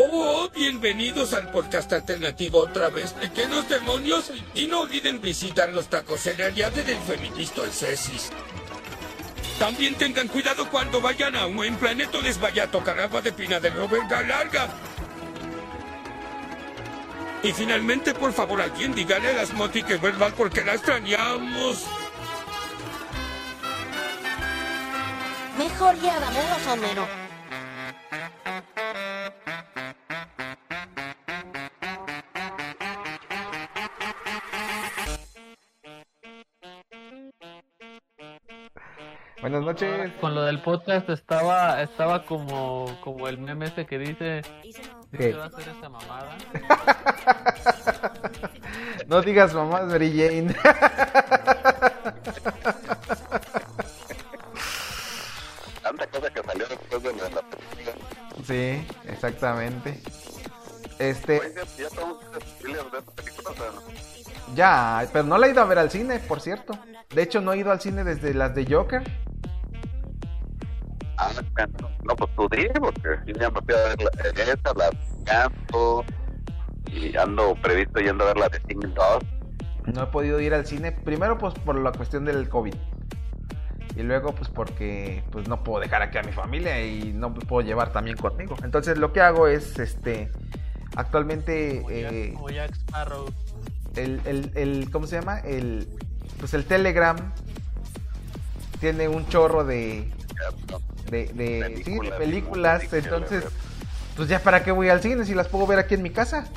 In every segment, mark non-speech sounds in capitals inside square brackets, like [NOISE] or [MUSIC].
Oh, bienvenidos al podcast alternativo otra vez. Pequeños demonios. Y no olviden visitar los tacos en yate del feminista el Cesis. También tengan cuidado cuando vayan a un buen planeta les vaya a tocar agua de pina de venga larga. Y finalmente, por favor, alguien dígale a las Moti que vuelvan porque la extrañamos. Mejor ya vámonos, Homero. Noches. Con lo del podcast estaba estaba como como el meme este que dice ¿qué va a hacer esta mamada? [LAUGHS] no digas mamás, Mary Jane. [LAUGHS] Tanta cosa que salió después de la Sí, exactamente. Este. Ya, pero no la he ido a ver al cine, por cierto. De hecho, no he ido al cine desde las de Joker. Ah, no, pues tú di, porque ya me fui a ver la, esta, la canto, y ando previsto yendo a ver la de Sing 2. No he podido ir al cine, primero pues por la cuestión del COVID. Y luego pues porque pues no puedo dejar aquí a mi familia y no me puedo llevar también conmigo. Entonces lo que hago es este actualmente eh, Jack Sparrow. El, el, el, ¿cómo se llama? El pues el Telegram tiene un chorro de de, de, sí, de películas, entonces, pues ya para qué voy al cine si las puedo ver aquí en mi casa.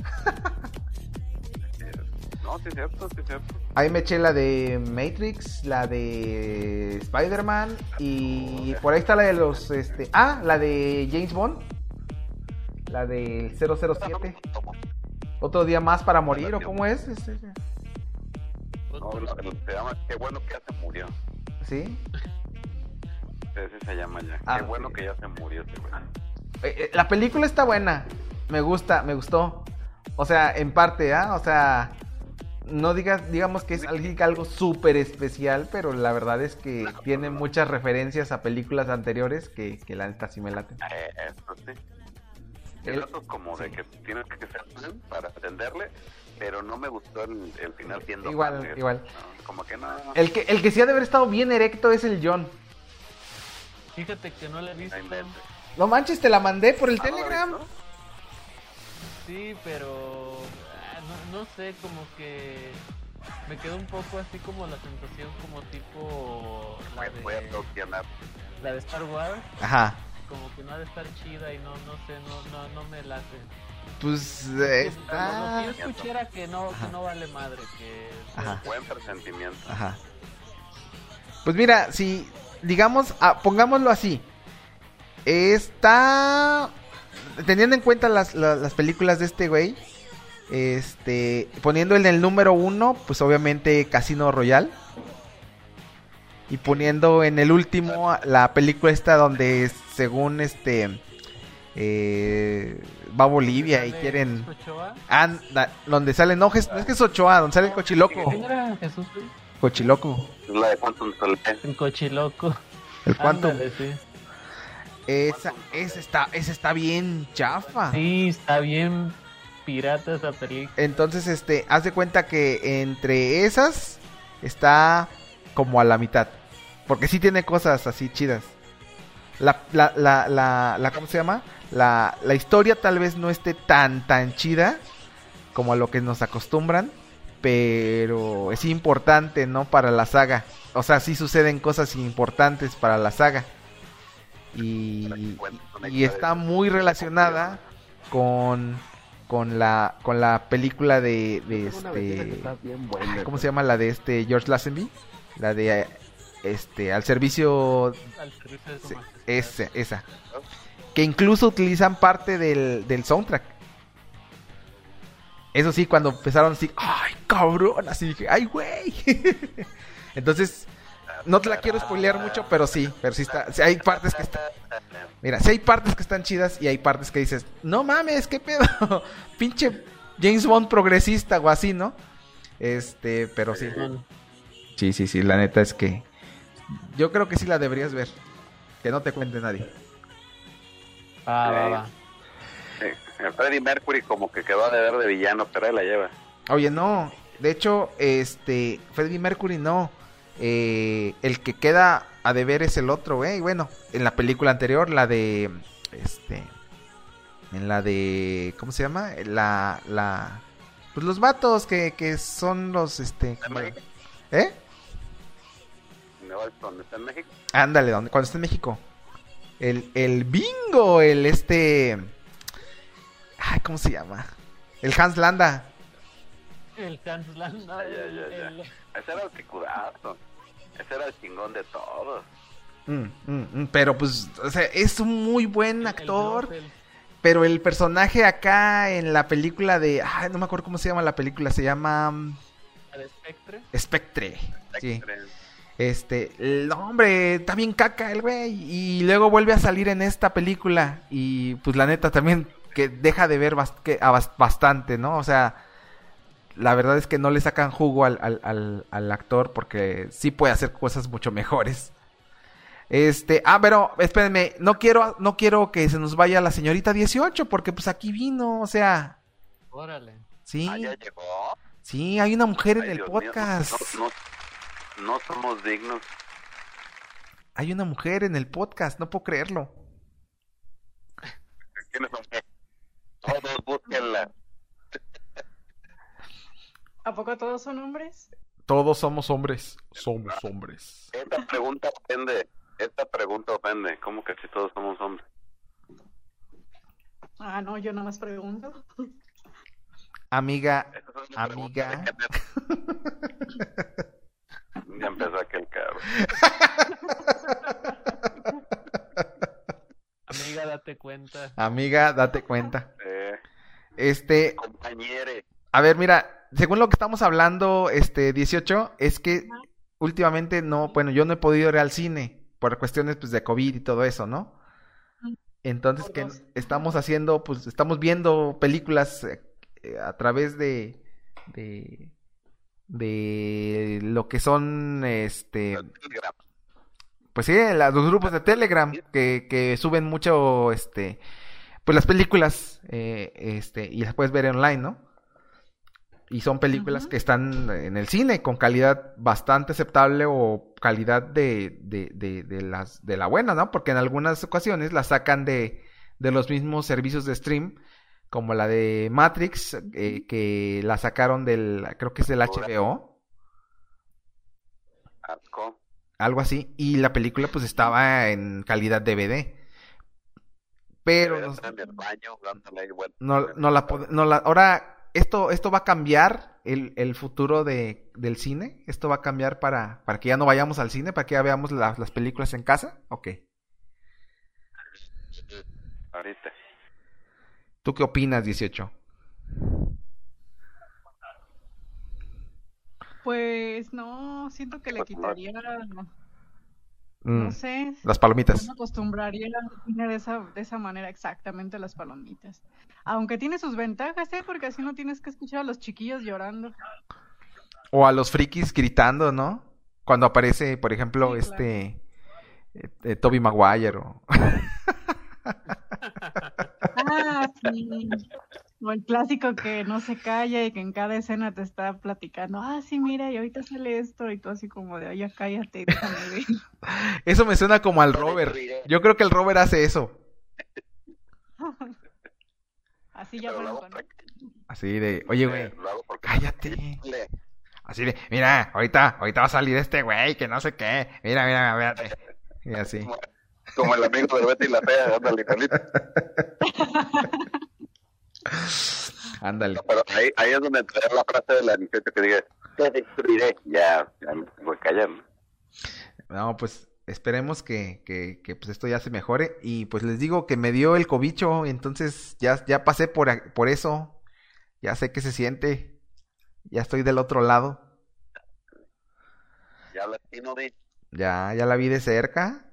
no, sí, cierto, sí, cierto. Ahí me eché la de Matrix, la de Spider-Man y por ahí está la de los, este, ah, la de James Bond, la del 007. Otro día más para morir, ¿o cómo es? Este, no, se llama Qué bueno que ya se murió. ¿Sí? Ese se llama ya. Ah, Qué bueno que ya se murió este eh, eh, la película está buena. Me gusta, me gustó. O sea, en parte, ¿ah? O sea, no digas, digamos que es algo súper especial, pero la verdad es que tiene muchas referencias a películas anteriores que, que la neta sí me laten. Eh, eso sí. El, otro como de que tienes que ser para entenderle, pero no me gustó el, final siendo igual, igual. como que no. El que el que sí ha de haber estado bien erecto es el John. Fíjate que no la he visto. No manches, te la mandé por el ah, Telegram. sí, pero ah, no, sé, como que me quedó un poco así como la sensación como tipo la de, la de Star Wars. Ajá. Como que no ha de estar chida y no no sé, no no, no me late. Pues eh, está... Lo que yo escuché era que no, que no vale madre, que es buen presentimiento. Ajá. Pues mira, si digamos, ah, pongámoslo así. Está. Teniendo en cuenta las, las, películas de este güey. Este. Poniendo en el número uno, pues obviamente Casino Royal. Y poniendo en el último la película esta donde según este. Eh, va a Bolivia y quieren. Anda, donde sale, no, es que es Ochoa, donde sale el cochiloco. Cochiloco. La de Quantum En Cochiloco. El Quantum. Esa, esa, está, esa está bien chafa. Sí, está bien pirata esa película. Entonces, este, haz de cuenta que entre esas está como a la mitad. Porque sí tiene cosas así chidas. La, la, la, la, la ¿cómo se llama? La, la historia tal vez no esté tan, tan chida como a lo que nos acostumbran pero es importante, ¿no? Para la saga. O sea, sí suceden cosas importantes para la saga. Y, y está muy relacionada con con la con la película de, de este ¿cómo se llama la de este George Lazenby? La de este al servicio, esa, esa que incluso utilizan parte del, del soundtrack eso sí, cuando empezaron así, ay, cabrón, así dije, ay, güey. [LAUGHS] Entonces, no te la quiero spoilear mucho, pero sí, pero sí está, hay partes que están, mira, sí hay partes que están chidas y hay partes que dices, no mames, qué pedo, [LAUGHS] pinche James Bond progresista o así, ¿no? Este, pero sí. Sí, sí, sí, la neta es que yo creo que sí la deberías ver, que no te cuente nadie. Ah, va, va. Freddie Mercury como que quedó a deber de villano, pero él la lleva. Oye, no. De hecho, este, Freddie Mercury no. Eh, el que queda a deber es el otro, ¿eh? Y bueno, en la película anterior, la de, este, en la de, ¿cómo se llama? La, la, pues los vatos que, que son los, este, ¿eh? ¿Dónde está en México? Ándale, ¿dónde? cuando está en México. El, el bingo, el este... Ay, ¿cómo se llama? El Hans Landa. El Hans Landa. Ese era el picudazo. Ese era el chingón de todos. Mm, mm, mm, pero pues, o sea, es un muy buen actor. pero el personaje acá en la película de... Ay, no me acuerdo cómo se llama la película. Se llama... ¿El Spectre? Spectre. Sí. Este, el hombre, está bien caca el güey. Y luego vuelve a salir en esta película. Y pues la neta también que deja de ver bastante, ¿no? O sea, la verdad es que no le sacan jugo al, al, al, actor porque sí puede hacer cosas mucho mejores. Este, ah, pero espérenme, no quiero, no quiero que se nos vaya la señorita 18 porque pues aquí vino, o sea. Órale. Sí. Ah, ya llegó. Sí, hay una mujer en el podcast. no, somos dignos. Hay una mujer en el podcast, no puedo creerlo. [LAUGHS] ¿Quiénes son? Todos búsquenla. [LAUGHS] ¿A poco todos son hombres? Todos somos hombres. Somos hombres. Esta pregunta ofende. Esta pregunta ofende. ¿Cómo que si todos somos hombres? Ah, no, yo nada más pregunto. Amiga, amiga. [LAUGHS] ya empezó aquel carro. [LAUGHS] Amiga, date cuenta. Amiga, date cuenta. Eh, este. Compañere. A ver, mira, según lo que estamos hablando, este 18, es que últimamente no, bueno, yo no he podido ir al cine por cuestiones pues de COVID y todo eso, ¿no? Entonces que estamos haciendo, pues estamos viendo películas eh, a través de, de de lo que son este pues sí, los grupos de Telegram que, que suben mucho este pues las películas eh, este y las puedes ver online, ¿no? Y son películas que están en el cine con calidad bastante aceptable o calidad de, de, de, las, de la buena, ¿no? Porque en algunas ocasiones las sacan de, de los mismos servicios de stream, como la de Matrix, eh, que la sacaron del, creo que es del HBO. Algo así. Y la película pues estaba en calidad DVD. Pero... No, no, la, no la... Ahora esto, esto va a cambiar el, el futuro de, del cine. Esto va a cambiar para, para que ya no vayamos al cine, para que ya veamos las películas en casa. Ok. [LAUGHS] Ahorita. ¿Tú qué opinas, 18? Pues no, siento que le pues quitaría no mm. sé. Las palomitas. me acostumbraría a de esa, de esa manera exactamente las palomitas. Aunque tiene sus ventajas, ¿eh? Porque así no tienes que escuchar a los chiquillos llorando. O a los frikis gritando, ¿no? Cuando aparece, por ejemplo, este... Eh, eh, Toby Maguire o... [LAUGHS] ah, sí. O el clásico que no se calla y que en cada escena te está platicando, ah, sí, mira, y ahorita sale esto, y tú así como de, ya cállate, [LAUGHS] Eso me suena como al Robert. Yo creo que el Robert hace eso. [LAUGHS] así ya Así de, oye, güey, cállate. Así de, mira, ahorita, ahorita va a salir este güey, que no sé qué. Mira, mira, mira, Y así. Como, el amigo de Betty la fea, ándale, [LAUGHS] Ándale. pero ahí, ahí, es donde entra la frase de la muchacha que diga, te destruiré. Ya, ya me voy a callar. No, pues esperemos que, que, que, pues esto ya se mejore. Y pues les digo que me dio el cobicho, entonces ya, ya pasé por, por eso. Ya sé qué se siente. Ya estoy del otro lado. Ya la vi. Ya, ya la vi de cerca.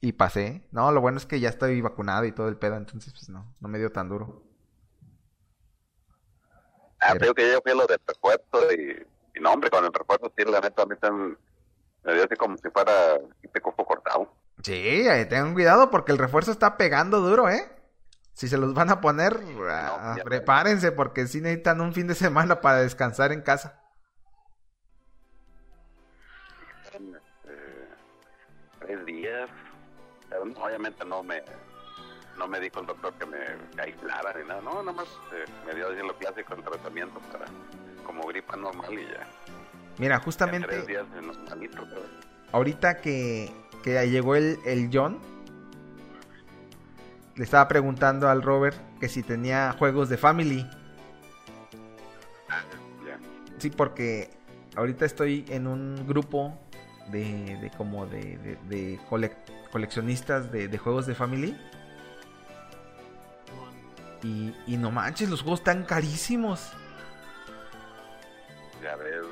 Y pasé. No, lo bueno es que ya estoy vacunado y todo el pedo, entonces pues no, no me dio tan duro. Ah, creo que yo fui lo del refuerzo y, y, no, hombre, con el refuerzo sí, la neta, a mí también me dio así como si fuera este copo cortado. Sí, tengan cuidado porque el refuerzo está pegando duro, ¿eh? si se los van a poner, ah, prepárense porque si necesitan un fin de semana para descansar en casa. Eh, tres días. Obviamente no me no me dijo el doctor que me aislara ni nada, no, nada más eh, me dio lo clásico el tratamiento para como gripa normal y ya. Mira, justamente tres días ahorita que, que llegó el, el John, le estaba preguntando al Robert que si tenía juegos de Family. Sí, porque ahorita estoy en un grupo de, de como de, de, coleccionistas de, juegos de Family. Y, y no manches, los juegos están carísimos. Ya ves,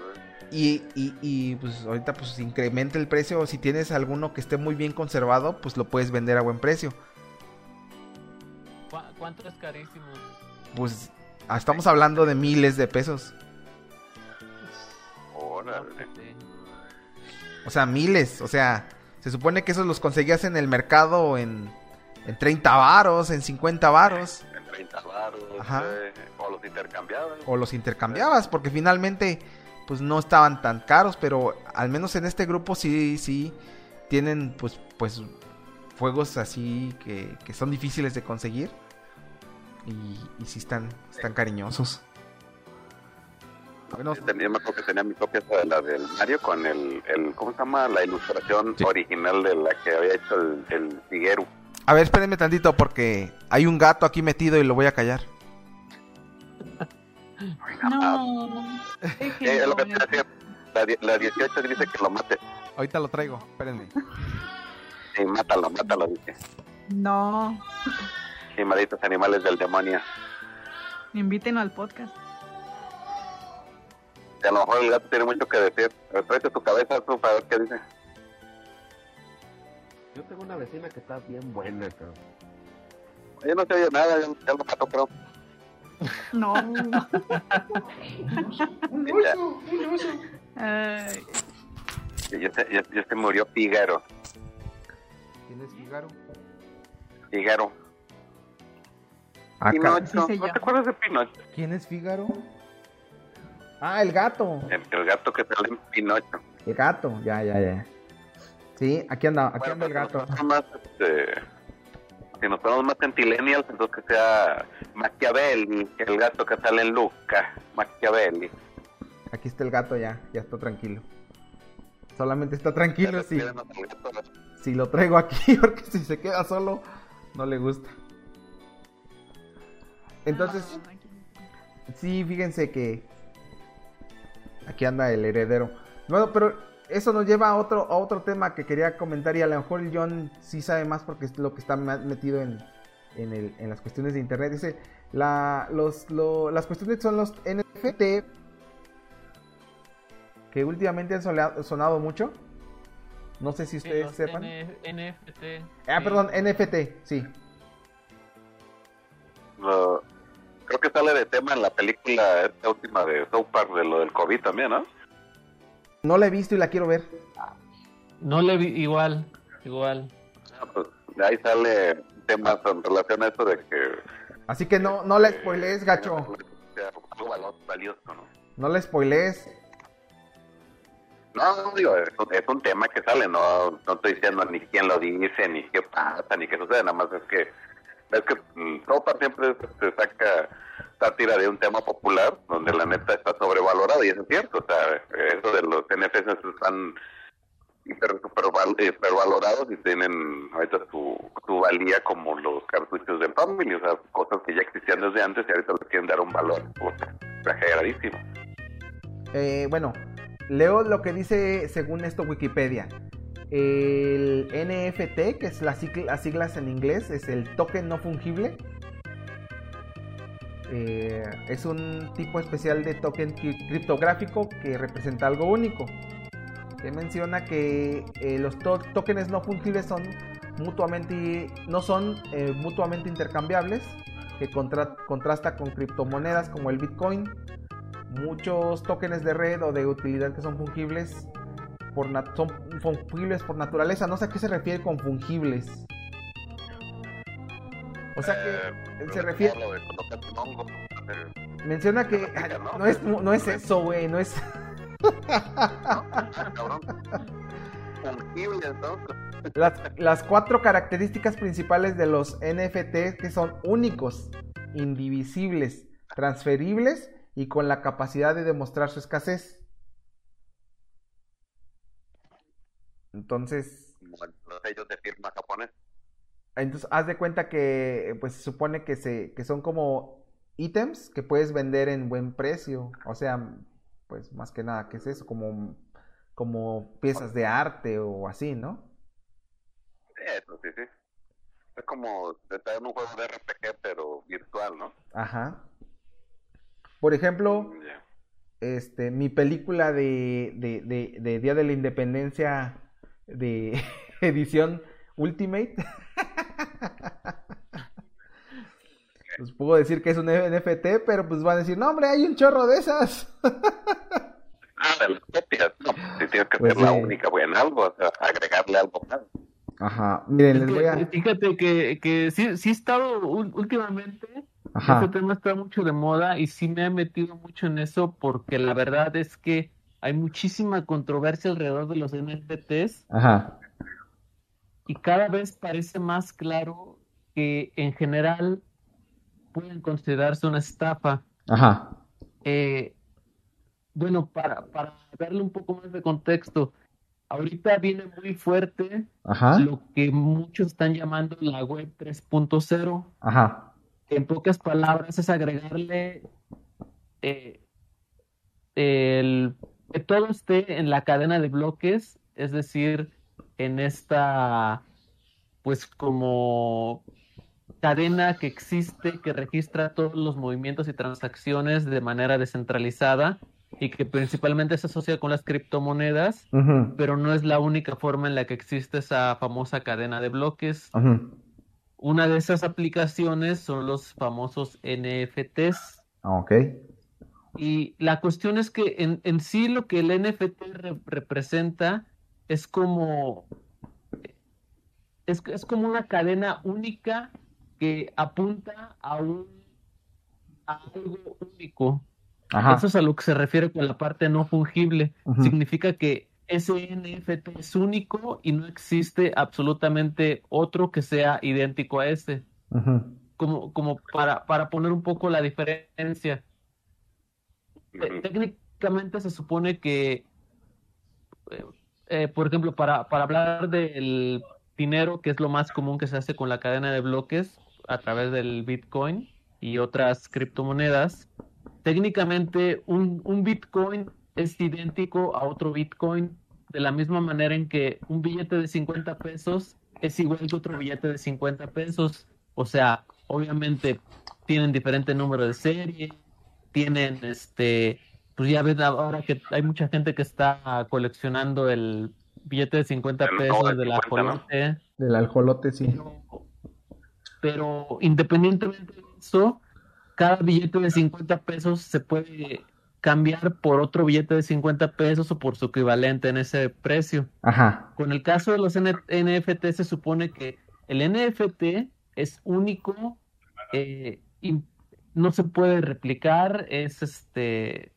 y, y, y, pues ahorita pues incrementa el precio. Si tienes alguno que esté muy bien conservado, pues lo puedes vender a buen precio. ¿Cuánto es carísimo? Pues ah, estamos hablando de miles de pesos. O sea, miles. O sea, se supone que esos los conseguías en el mercado en, en 30 varos, en 50 varos. En 30 varos. Eh, o los intercambiabas. O los intercambiabas, porque finalmente pues no estaban tan caros, pero al menos en este grupo sí, sí tienen pues, pues juegos así que, que son difíciles de conseguir y, y sí están, están cariñosos. Bueno, tenía, me acuerdo que tenía mi copia de la del Mario con el, el ¿cómo se llama? La ilustración original de la que había hecho el, el Figueru. A ver, espérenme tantito porque hay un gato aquí metido y lo voy a callar. No. Eh, lo que te decía, la, la 18 dice que lo mate. Ahorita lo traigo, espérenme. Sí, mátalo, mátalo, dice. No. Sí, malditos animales del demonio. Inviten al podcast. Y a lo mejor el gato tiene mucho que decir. Tráete tu cabeza tú para ver qué dice. Yo tengo una vecina que está bien buena, cabrón. Yo no te oye nada, ya, ya lo mató, creo. No. un oso, un oso. Ay. Ya, ya se murió Figaro. ¿Quién es Figaro? Figaro. Ah, Pinocho. ¿No te acuerdas de Pinocho? ¿Quién es Figaro? Ah, el gato. El, el, gato que sale en Pinocho. El gato, ya, ya, ya. Sí, aquí anda, aquí bueno, anda el gato. Más, este, si nos ponemos más centilenials, entonces que sea Machiavelli, el gato que sale en Luca, Machiavelli. Aquí está el gato ya, ya está tranquilo. Solamente está tranquilo si, si lo traigo aquí, [LAUGHS] porque si se queda solo, no le gusta. Entonces, sí, fíjense que aquí anda el heredero. Bueno, pero eso nos lleva a otro, a otro tema que quería comentar y a lo mejor John sí sabe más porque es lo que está metido en, en, el, en las cuestiones de internet. Dice, la, los, lo, las cuestiones son los NFT que últimamente han sonado mucho. No sé si ustedes sepan. NFT. Ah, perdón, NFT, sí. creo que sale de tema en la película esta última de South Park de lo del COVID también, ¿no? No la he visto y la quiero ver. No le vi igual, igual. Ah, pues ahí sale temas en relación a eso de que... Así que no, no la spoilees, gacho. ¿no? No la spoilees. No, digo, es, es, un tema que sale, no, no estoy diciendo ni quién lo dice, ni qué pasa, ni qué sucede, nada más es que es que mm, Sopa siempre se saca sátira de un tema popular donde la neta está sobrevalorado y eso es cierto, o sea, eso de los NFTs están hiper, super, hipervalorados y tienen ahorita su, su valía como los cartuchos de Family, o sea, cosas que ya existían desde antes y ahorita les quieren dar un valor exageradísimo. Eh, bueno, leo lo que dice según esto Wikipedia. El NFT, que es las siglas en inglés, es el token no fungible. Eh, es un tipo especial de token criptográfico que representa algo único. Que menciona que eh, los tokens no fungibles son mutuamente no son eh, mutuamente intercambiables, que contrasta con criptomonedas como el Bitcoin. Muchos tokens de red o de utilidad que son fungibles por son fungibles por naturaleza. No sé a qué se refiere con fungibles. O sea que él se refiere. Menciona que no es, no es eso, güey, no es. Las, las cuatro características principales de los NFT que son únicos, indivisibles, transferibles y con la capacidad de demostrar su escasez. Entonces. sellos de firma japonés. Entonces, haz de cuenta que, pues se supone que, se, que son como ítems que puedes vender en buen precio. O sea, pues más que nada, ¿qué es eso? Como, como piezas de arte o así, ¿no? Eso, sí, sí. Es como estar en un juego de RPG, pero virtual, ¿no? Ajá. Por ejemplo, mm, este, mi película de, de, de, de Día de la Independencia de [LAUGHS] edición Ultimate. pues puedo decir que es un NFT, pero pues van a decir, no hombre, hay un chorro de esas. ah, de las copias, no, si tienes que pues ser la única buena algo, o sea, agregarle algo más. Ajá, miren, les voy a... Fíjate que, que sí, sí he estado últimamente, Ajá. este tema está mucho de moda y sí me he metido mucho en eso porque la verdad es que hay muchísima controversia alrededor de los NFTs. Ajá. Y cada vez parece más claro que en general pueden considerarse una estafa. Ajá. Eh, bueno, para, para darle un poco más de contexto, ahorita viene muy fuerte lo que muchos están llamando la web 3.0. Ajá. En pocas palabras es agregarle eh, el que todo esté en la cadena de bloques, es decir, en esta, pues como cadena que existe, que registra todos los movimientos y transacciones de manera descentralizada y que principalmente se asocia con las criptomonedas, pero no es la única forma en la que existe esa famosa cadena de bloques. Una de esas aplicaciones son los famosos NFTs. Ok. Y la cuestión es que en, en sí lo que el NFT representa es como es, es, como una cadena única que apunta a un a algo único. Eso es a lo que se refiere con la parte no fungible. Significa que ese NFT es único y no existe absolutamente otro que sea idéntico a ese. Como, como para, para poner un poco la diferencia técnicamente se supone que, eh, eh, por ejemplo, para, para hablar del dinero, que es lo más común que se hace con la cadena de bloques a través del Bitcoin y otras criptomonedas, técnicamente un, un Bitcoin es idéntico a otro Bitcoin de la misma manera en que un billete de 50 pesos es igual que otro billete de 50 pesos. O sea, obviamente tienen diferente número de serie, tienen este pues ya ves ahora que hay mucha gente que está coleccionando el billete de 50 pesos del ajolote. Del ajolote, sí. Pero, independientemente de eso, cada billete de 50 pesos se puede cambiar por otro billete de 50 pesos o por su equivalente en ese precio. Ajá. Con el caso de los NFT se supone que el NFT es único, eh, no se puede replicar, es este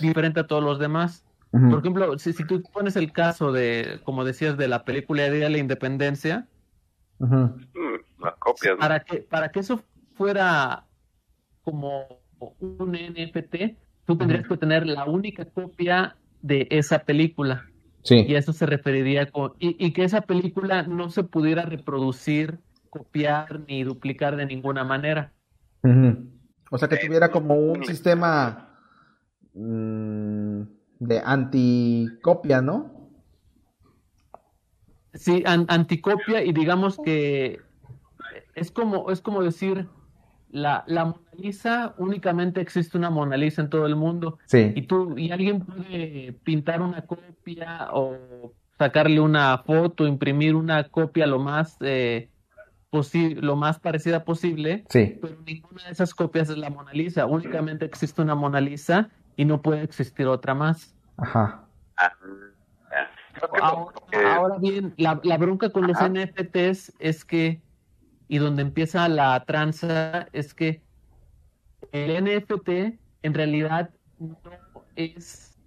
diferente a todos los demás. Por ejemplo, si, si, tú pones el caso de, como decías, de la película de la Independencia, mm, copias. Para que, para que eso fuera como un NFT, tú tendrías que tener la única copia de esa película. Sí. Y eso se referiría con. Y, y que esa película no se pudiera reproducir, copiar ni duplicar de ninguna manera. O sea, que tuviera como un sistema mm, de anticopia, ¿no? Sí, anticopia y digamos que es como, es como decir, la, la Mona Lisa, únicamente existe una Mona Lisa en todo el mundo. Sí. Y tú, y alguien puede pintar una copia o sacarle una foto, imprimir una copia lo más eh, lo más parecida posible, sí. pero ninguna de esas copias es la Mona Lisa, únicamente existe una Mona Lisa y no puede existir otra más. Ajá. Ah, ahora, bien, la, la, bronca con los NFTs es que y donde empieza la tranza es que el NFT en realidad no es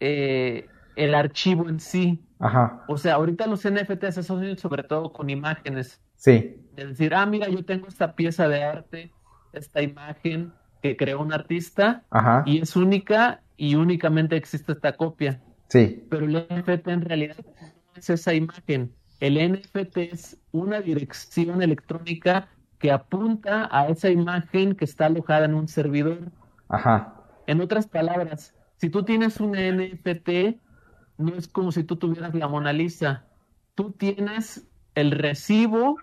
eh, el archivo en sí. Ajá. O sea, ahorita los NFTs se asocian sobre todo con imágenes. Sí. Es decir, ah, mira, yo tengo esta pieza de arte, esta imagen que creó un artista Ajá. y es única y únicamente existe esta copia. Sí. Pero el NFT en realidad no es esa imagen. El NFT es una dirección electrónica que apunta a esa imagen que está alojada en un servidor. Ajá. En otras palabras, si tú tienes un NFT, no es como si tú tuvieras la Mona Tú tienes el recibo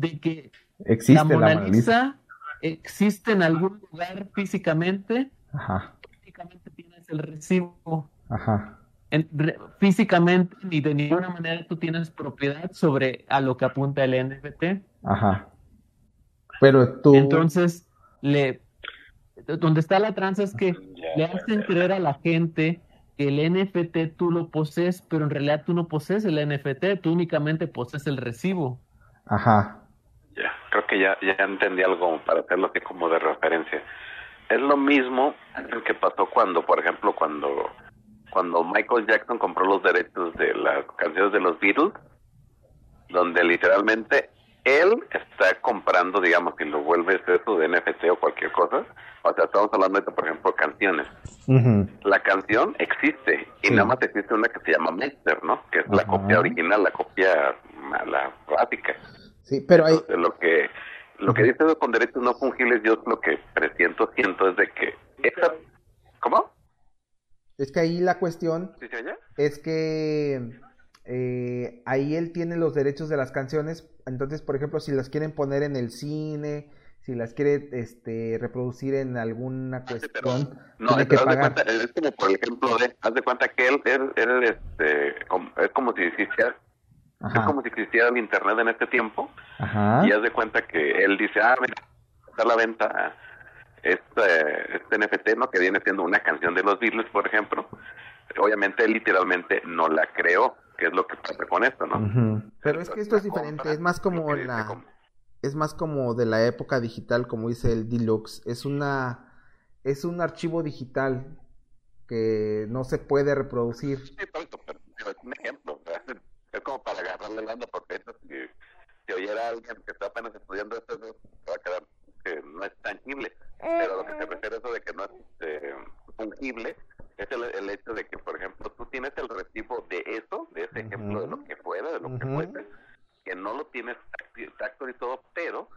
de que existe la Mona, Lisa, existe en algún lugar físicamente. Ajá. Físicamente tienes el recibo. Ajá. En, re, físicamente ni de ninguna manera tú tienes propiedad sobre a lo que apunta el NFT. Ajá. Pero tú. Entonces, le donde está la tranza es que ya, le hacen creer a la gente que el NFT tú lo posees, pero en realidad tú no posees el NFT, tú únicamente posees el recibo. Ajá. Ya, creo que ya, ya entendí algo para hacerlo así como de referencia. Es lo mismo que pasó cuando, por ejemplo, cuando, cuando Michael Jackson compró los derechos de las canciones de los Beatles, donde literalmente él está comprando, digamos, que lo vuelves eso de NFT o cualquier cosa. O sea, estamos hablando de, por ejemplo, canciones. Uh -huh. La canción existe y sí. nada más existe una que se llama Master, ¿no? Que es uh -huh. la copia original, la copia, la básica. Sí, pero hay... Entonces, lo que lo que dice con derechos no fungibles, yo lo que presiento, siento es de que esa... ¿Cómo? Es que ahí la cuestión es que eh, ahí él tiene los derechos de las canciones, entonces, por ejemplo, si las quieren poner en el cine, si las quiere este, reproducir en alguna cuestión, sí, no, tiene que haz pagar. De cuenta, es como por ejemplo de, haz de cuenta que él, él, él este, como, es como si existiera, Ajá. es como si existiera el internet en este tiempo, Ajá. y haz de cuenta que él dice, ah, mira, está a la venta este, este NFT, ¿no? Que viene siendo una canción de los Beatles, por ejemplo. Obviamente, él literalmente no la creó, que es lo que pasa con esto, ¿no? Uh -huh. Pero es que esto es diferente, es más como la... Es más como de la época digital, como dice el Deluxe. Es una... Es un archivo digital que no se puede reproducir. Sí, pero, pero es un ejemplo. Como para agarrarle la onda porque esto, si, si oyera a alguien que está apenas estudiando esto, va a quedar que no es tangible. Pero lo que se refiere a eso de que no es eh, fungible es el, el, hecho de que, por ejemplo, tú tienes el recibo de eso, de ese uh -huh. ejemplo, de lo que fuera, de lo uh -huh. que fuese, que no lo tienes tacto y todo, pero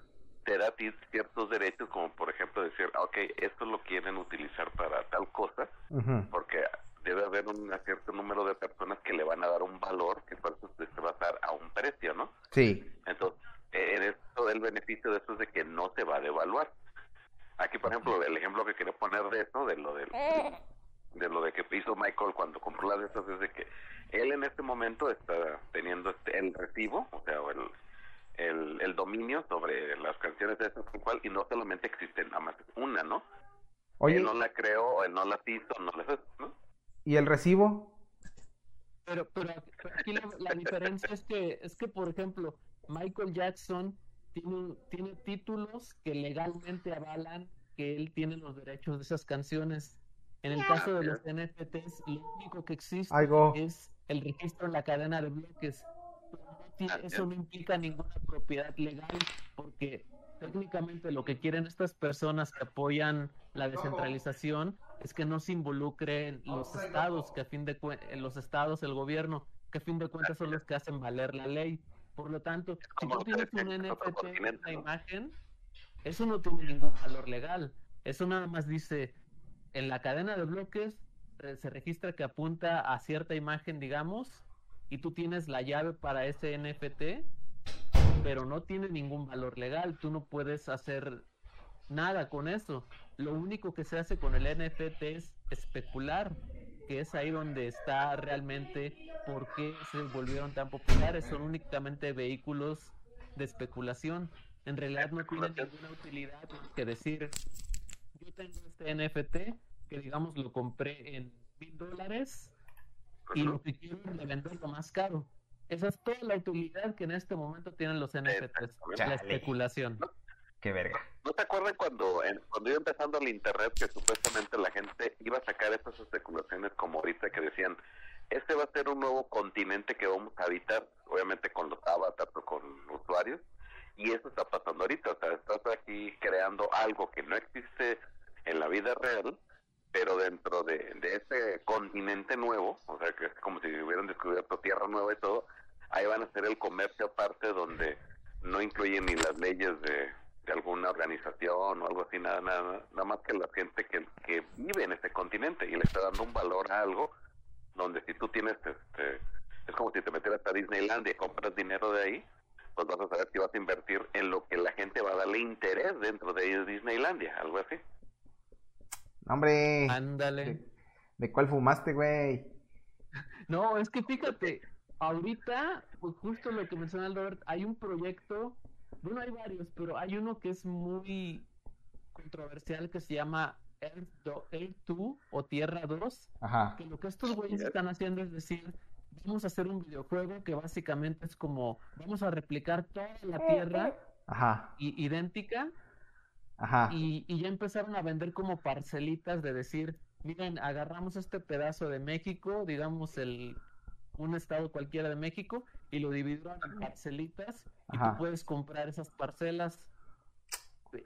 te da a ti ciertos derechos, como por ejemplo decir, ok, esto lo quieren utilizar para tal cosa, uh -huh. porque debe haber un cierto número de personas que le van a dar un valor que eso se va a dar a un precio, ¿no? Sí. Entonces, en esto el beneficio de eso es de que no se va a devaluar. Aquí, por ejemplo, el ejemplo que quiero poner de esto, de lo del, de lo de que hizo Michael cuando compró las de estas, es de que él en este momento está teniendo este, el recibo, o sea, el, el, el dominio sobre las canciones de estas cual, y no solamente existe nada más una, ¿no? Oye. Él no la creó, él no las hizo, no las ¿no? ¿Y el recibo? Pero, pero aquí la, la diferencia es que, es que, por ejemplo, Michael Jackson tiene, tiene títulos que legalmente avalan que él tiene los derechos de esas canciones. En el caso de los NFTs, lo único que existe es el registro en la cadena de bloques. Eso no implica ninguna propiedad legal porque técnicamente lo que quieren estas personas que apoyan la descentralización es que no se involucren los estados, que a fin de los estados, el gobierno, que a fin de cuentas son los que hacen valer la ley. Por lo tanto, si tú tienes un NFT, una imagen, eso no tiene ningún valor legal. Eso nada más dice, en la cadena de bloques se registra que apunta a cierta imagen, digamos, y tú tienes la llave para ese NFT, pero no tiene ningún valor legal. Tú no puedes hacer nada con eso. Lo único que se hace con el NFT es especular, que es ahí donde está realmente por qué se volvieron tan populares. Son únicamente vehículos de especulación. En realidad no tienen ninguna utilidad que decir, yo tengo este NFT que digamos lo compré en mil dólares y lo que quiero es revenderlo más caro. Esa es toda la utilidad que en este momento tienen los NFTs. La especulación. Qué verga. ¿No te acuerdas cuando, cuando iba empezando el internet que supuestamente la gente iba a sacar estas especulaciones como ahorita que decían, este va a ser un nuevo continente que vamos a habitar, obviamente con los avatars o con usuarios, y eso está pasando ahorita, o sea, estás aquí creando algo que no existe en la vida real, pero dentro de, de ese continente nuevo, o sea, que es como si hubieran descubierto tierra nueva y todo, ahí van a hacer el comercio aparte donde no incluyen ni las leyes de, de alguna organización o algo así, nada, nada, nada más que la gente que, que vive en este continente y le está dando un valor a algo donde si tú tienes, este, es como si te metieras a Disneylandia y compras dinero de ahí, pues vas a saber si vas a invertir en lo que la gente va a darle interés dentro de Disneylandia, algo así. Hombre. Ándale. ¿De, cuál fumaste, güey? [LAUGHS] No, es que fíjate, ahorita, pues justo lo que menciona Robert, hay un proyecto bueno, hay varios, pero hay uno que es muy controversial que se llama Earth, 2 o Tierra 2. Ajá. Que lo que estos güeyes están haciendo es decir, vamos a hacer un videojuego que básicamente es como, vamos a replicar toda la Tierra Ajá. idéntica. Ajá. Y, y ya empezaron a vender como parcelitas de decir, miren, agarramos este pedazo de México, digamos el un estado cualquiera de México y lo dividieron en parcelitas y tú puedes comprar esas parcelas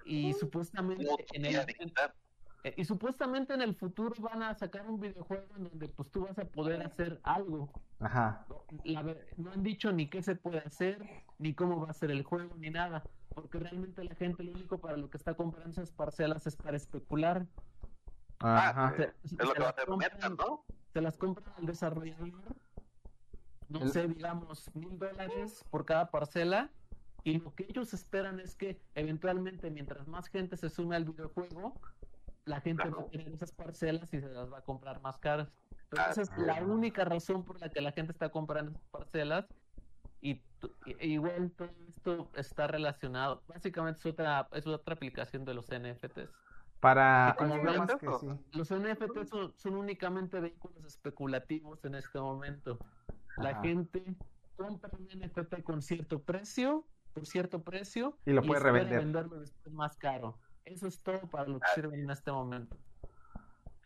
y supuestamente en el, eh, y supuestamente en el futuro van a sacar un videojuego en donde pues tú vas a poder hacer algo. Ajá. no han dicho ni qué se puede hacer, ni cómo va a ser el juego, ni nada. Porque realmente la gente lo único para lo que está comprando esas parcelas es para especular. Ajá. es lo que va a hacer ¿no? Se las compran al desarrollador no sé, digamos, mil dólares por cada parcela. Y lo que ellos esperan es que eventualmente, mientras más gente se sume al videojuego, la gente va a tener esas parcelas y se las va a comprar más caras. Entonces, la única razón por la que la gente está comprando esas parcelas. Y, igual todo esto está relacionado. Básicamente es otra, es otra aplicación de los NFTs. Para como los NFTs son, son únicamente vehículos especulativos en este momento. La gente compra un NFT con cierto precio, por cierto precio, y lo puede revender. venderlo después más caro. Eso es todo para lo que sirve en este momento.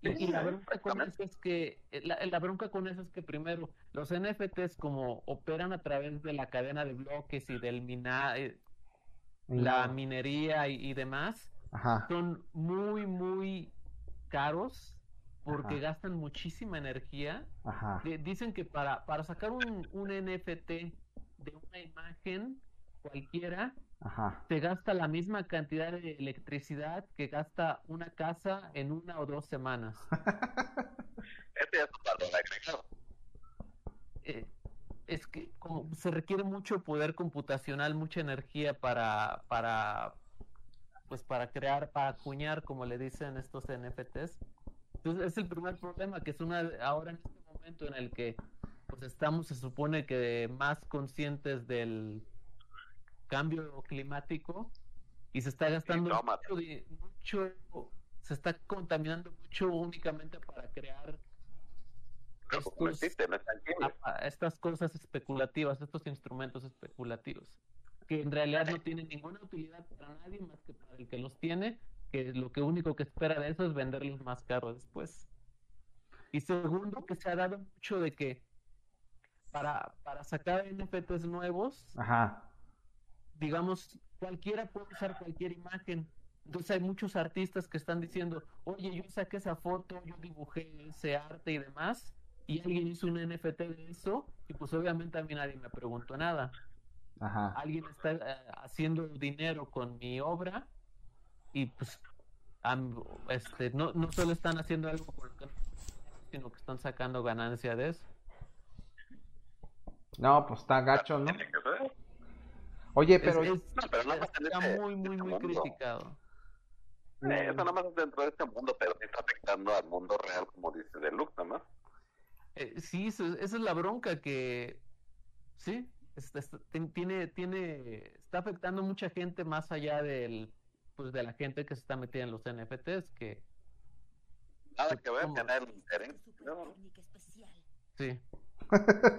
Y, la bronca con eso es que la, bronca con eso es que primero los NFTs como operan a través de la cadena de bloques y del mina, eh, la minería y, demás son muy muy caros porque gastan muchísima energía. dicen que para, para sacar un, un NFT de una imagen cualquiera, se gasta la misma cantidad de electricidad que gasta una casa en una o dos semanas. [LAUGHS] este es un valor agregado. Eh, es que como se requiere mucho poder computacional, mucha energía para, para, pues para crear, para acuñar, como le dicen estos NFTs. Entonces es el primer problema, que es una ahora en este momento en el que pues estamos, se supone que más conscientes del cambio climático y se está gastando mucho, se está contaminando mucho únicamente para crear estas cosas especulativas, estos instrumentos especulativos, que en realidad no tienen ninguna utilidad para nadie más que para el que los tiene que lo que único que espera de eso es venderlos más caros después. Y segundo, que se ha dado mucho de que para, para sacar NFTs nuevos, digamos, cualquiera puede usar cualquier imagen. Entonces hay muchos artistas que están diciendo, oye, yo saqué esa foto, yo dibujé ese arte y demás, y alguien hizo un NFT de eso, y pues obviamente a mí nadie me preguntó nada. Alguien está eh, haciendo dinero con mi obra y pues este no, no solo están haciendo algo por sino que están sacando ganancia de eso. No, pues está gacho, ¿no? Oye, pero es, está muy, muy, muy criticado. eso nada más es dentro de este mundo, pero sí está afectando al mundo real, como dice Deluxe, ¿no? Eh, sí, esa es la bronca que, sí, tiene, tiene, está afectando mucha gente más allá del pues de la gente que se está metida en los NFTs que nada que ver tener interés sí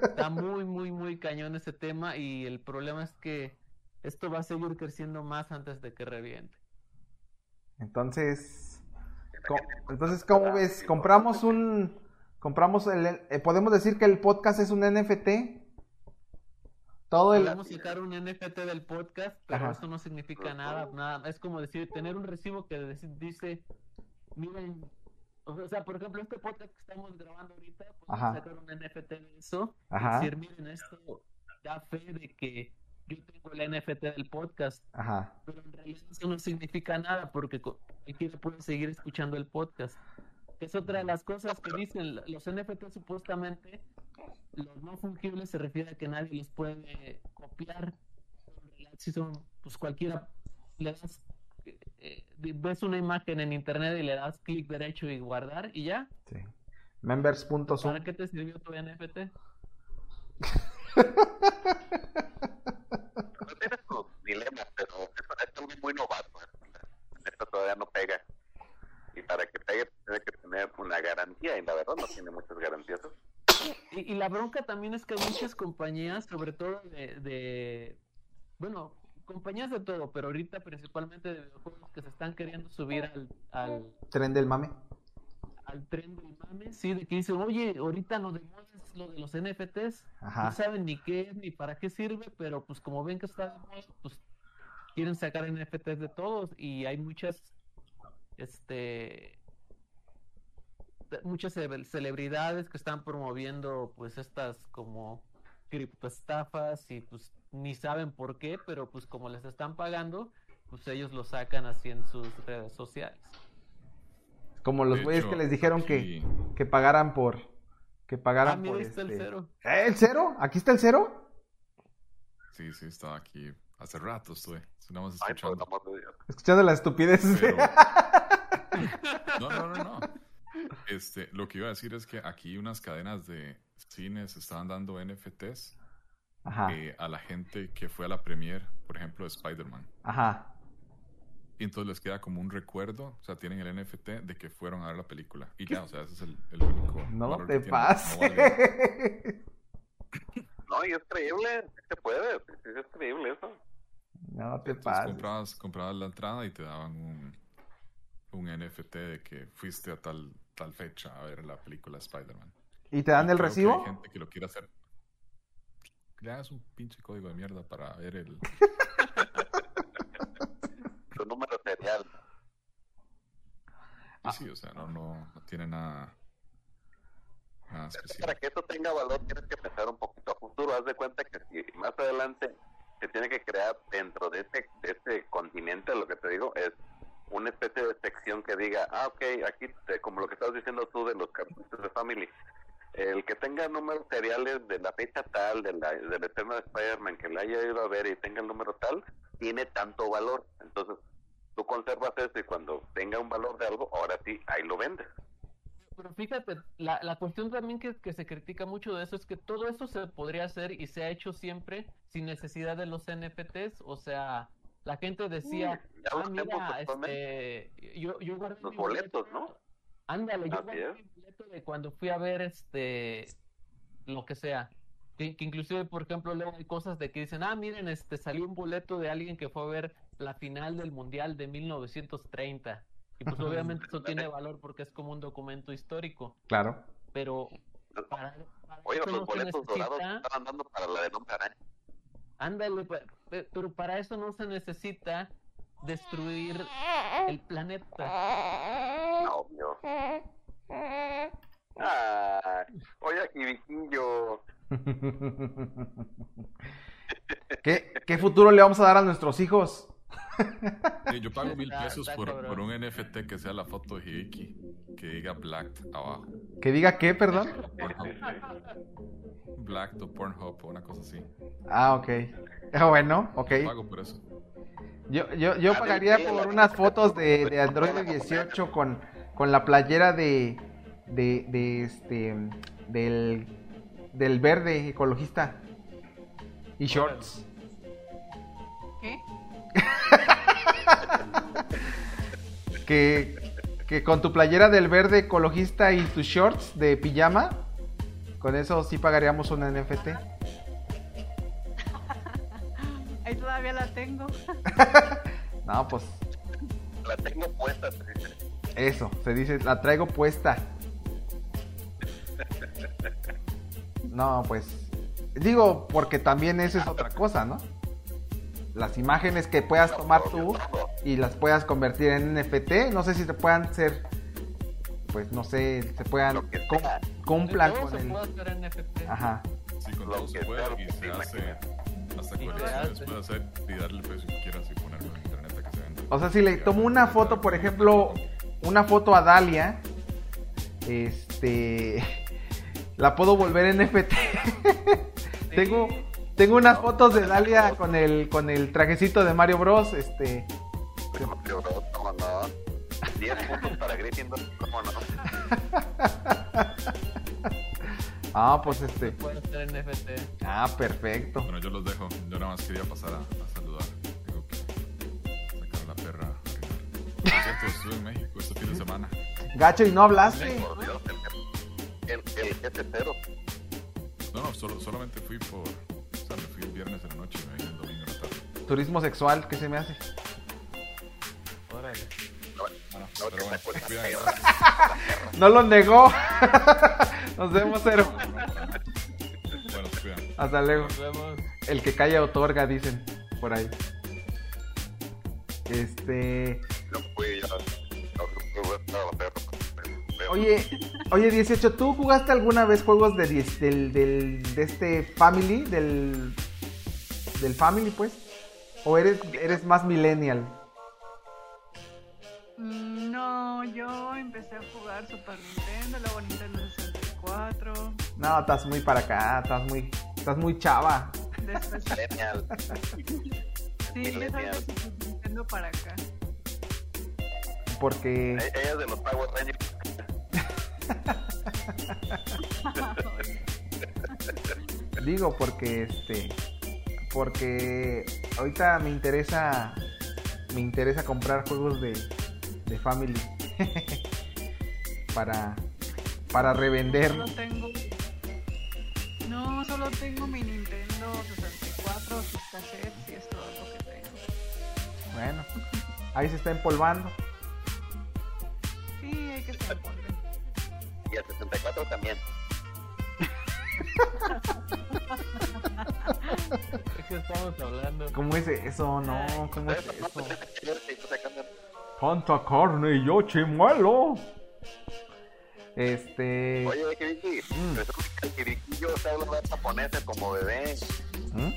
Está [LAUGHS] muy, muy, muy cañón ese tema y el problema es que esto va a seguir creciendo más antes de que reviente. Entonces, entonces ¿cómo ves? Compramos un, compramos el, eh, podemos decir que el podcast es un NFT. Todo el... Podemos sacar un NFT del podcast, pero eso no significa nada, nada. Es como decir, tener un recibo que dice, miren, o sea, por ejemplo, este podcast que estamos grabando ahorita, podemos sacar un NFT de eso. Ajá. Decir, miren, esto da fe de que yo tengo el NFT del podcast. Ajá. Pero en realidad eso no significa nada porque cualquiera puede seguir escuchando el podcast. Es otra de las cosas que dicen los NFT supuestamente los no fungibles se refiere a que nadie los puede copiar. Si son, pues cualquiera le das, eh, ves una imagen en internet y le das clic derecho y guardar y ya. Sí. Members.zoom. ¿Para qué te sirvió tu NFT? no tienes sus dilemas, pero esto es muy novato. Esto todavía no pega. Y para que pegue, tiene que tener una garantía, y la verdad no tiene muchas garantías. Y, la bronca también es que hay muchas compañías, sobre todo de, bueno, compañías de todo, pero ahorita principalmente de videojuegos que se están queriendo subir al, al tren del mame. Al tren del mame, sí, de que dicen, oye, ahorita lo de lo de los NFTs, no saben ni qué es ni para qué sirve, pero pues como ven que está de moda, pues quieren sacar NFTs de todos y hay muchas, este, muchas celebridades que están promoviendo pues estas como criptoestafas y pues ni saben por qué, pero pues como les están pagando, pues ellos lo sacan así en sus redes sociales. Como los güeyes que les dijeron que, que pagaran por que pagaran ah, por está el este cero. ¿Eh, ¿El cero? ¿Aquí está el cero? Sí, sí, estaba aquí. Hace rato estuve. escuchando. escuchando la estupidez. [LAUGHS] [LAUGHS] No, no, no, no. Este, lo que iba a decir es que aquí unas cadenas de cines estaban dando NFTs eh, a la gente que fue a la premiere, por ejemplo, de Spider-Man. Ajá. Y entonces les queda como un recuerdo, o sea, tienen el NFT de que fueron a ver la película. Y ya, o sea, ese es el, único. No te pases. [LAUGHS] No, y es creíble, se puede, es creíble eso. No te pases. Comprabas, comprabas la entrada y te daban un, un NFT de que fuiste a tal, tal fecha a ver la película Spider-Man. ¿Y te dan el recibo? hay gente que lo quiere hacer. Le das un pinche código de mierda para ver el. [LAUGHS] Su número serial. Ah. Sí, o sea, no, no, tiene nada. Nada especial. Para que eso tenga valor, tienes que pensar un poquito a futuro. Haz de cuenta que si más adelante se tiene que crear dentro de este, de este continente, lo que te digo, es una especie de sección que diga, ah, ok, aquí, como lo que estabas diciendo tú de los cartuchos de Family, el que tenga números seriales de la fecha tal, de la, del eterno de Spider-Man, que le haya ido a ver y tenga el número tal, tiene tanto valor. Entonces, tú conservas eso y cuando tenga un valor de algo, ahora sí, ahí lo vendes. Pero fíjate, la, la cuestión también que, que se critica mucho de eso es que todo eso se podría hacer y se ha hecho siempre sin necesidad de los NFTs, o sea, la gente decía, ah, mira, este, yo, yo guardé los boletos, ¿no? Ándale, yo guardé mi boleto de cuando fui a ver este, lo que sea. Que, inclusive, por ejemplo, luego hay cosas de que dicen, ah, miren, este, salió un boleto de alguien que fue a ver la final del Mundial de 1930. Y pues obviamente eso tiene valor porque es como un documento histórico. Claro. Pero para, Oye, los boletos dorados están andando para la de Nombre Ándale, pero para eso no se necesita destruir el planeta. Obvio. Ah, oye aquí. [LAUGHS] ¿Qué, ¿Qué futuro le vamos a dar a nuestros hijos? Yo pago mil pesos por, por, un NFT que sea la foto de Hibiki, que diga Black abajo. ¿Que diga qué, perdón? Black to Pornhub o una cosa así. Ah, ok. Ah, bueno, ok. pago por eso. Yo, yo, yo pagaría por unas fotos de, de [LAUGHS] Android 18 con, con la playera de, de, de este, del, del verde ecologista y shorts. ¿Qué? [LAUGHS] que, que con tu playera del verde ecologista y tus shorts de pijama Con eso sí pagaríamos una NFT. [LAUGHS] Ahí todavía la tengo. [LAUGHS] no, pues. La tengo puesta, Eso, se dice, la traigo puesta. No, pues. Digo, porque también eso es otra cosa, ¿no? Las imágenes que puedas tomar tú y las puedas convertir en NFT, no sé si te puedan ser pues no sé, se puedan cumplan con el Ajá. Sí, con todo se puede y se hace hasta colecciones puede hacer y darle el precio que quieras y ponerlo en internet a que se venda. O sea, si le tomo una foto, por ejemplo, una foto a Dalia, este [LAUGHS] la puedo volver NFT. tengo tengo unas fotos de Dalia con el con el trajecito de Mario Bros, este Mario Bros, no, no. 10 puntos para Gryffindor, ¿cómo no? [LAUGHS] Ah, pues este. Puede ser NFT. Ah, perfecto. Bueno, yo los dejo. Yo nada más quería pasar a, a saludar. Tengo que sacar a la perra Por cierto, estuve en México este fin de semana. Gacho, ¿y no hablaste? Por Dios, el, el, el jefe cero. No, no, solo, solamente fui por. Me fui el viernes de la noche y me vine el domingo de la tarde. Turismo sexual, ¿qué se me hace? Órale. No lo negó. [LAUGHS] Nos vemos, cero. Hasta luego. El que calla otorga, dicen por ahí. Este. Oye, oye, 18, ¿tú jugaste alguna vez juegos de, del, del, de este Family? Del, del Family, pues? ¿O eres, eres más millennial? Mm, no, yo empecé a jugar Super Nintendo, luego Nintendo 64. No, estás muy para acá, estás muy, estás muy chava. Genial. [LAUGHS] sí, me salgo Super Nintendo para acá. Porque. Ella es de los Power Rangers. [LAUGHS] Digo porque este porque ahorita me interesa me interesa comprar juegos de de Family [LAUGHS] para para revender. Solo tengo, no, solo tengo mi Nintendo 64, sus cassettes y es todo lo que tengo. Bueno, ahí se está empolvando. Sí, hay que se empolve. Y el 64 también. ¿De qué estamos hablando? ¿Cómo es eso? No, ¿cómo es eso? Tanta carne y yo chimuelo. Este. Oye, Kiriki, mm. el Kiriquillo está hablando japonés como bebé. ¿Mm?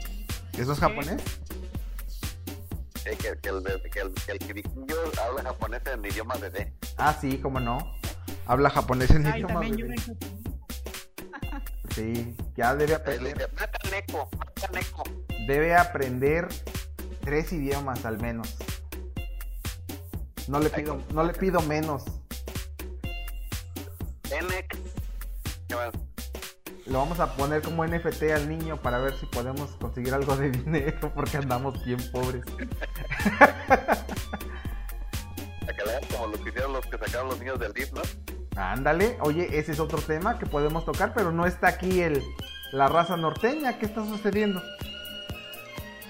¿Eso es japonés? Sí, que, que, el, que, el, que el Kiriquillo habla japonés en idioma bebé. Ah, sí, cómo no. Habla japonés en Ay, idioma también bebé. Yo me... Sí, ya debe aprender. Mata Neko, mata Neko. Debe aprender tres idiomas al menos. No le pido, no le pido menos. Lo vamos a poner como NFT al niño para ver si podemos conseguir algo de [LAUGHS] dinero porque andamos bien pobres. [LAUGHS] Vean como lo que hicieron los que sacaron los niños del DIF, ¿no? Ándale, oye, ese es otro tema que podemos tocar, pero no está aquí el la raza norteña. ¿Qué está sucediendo?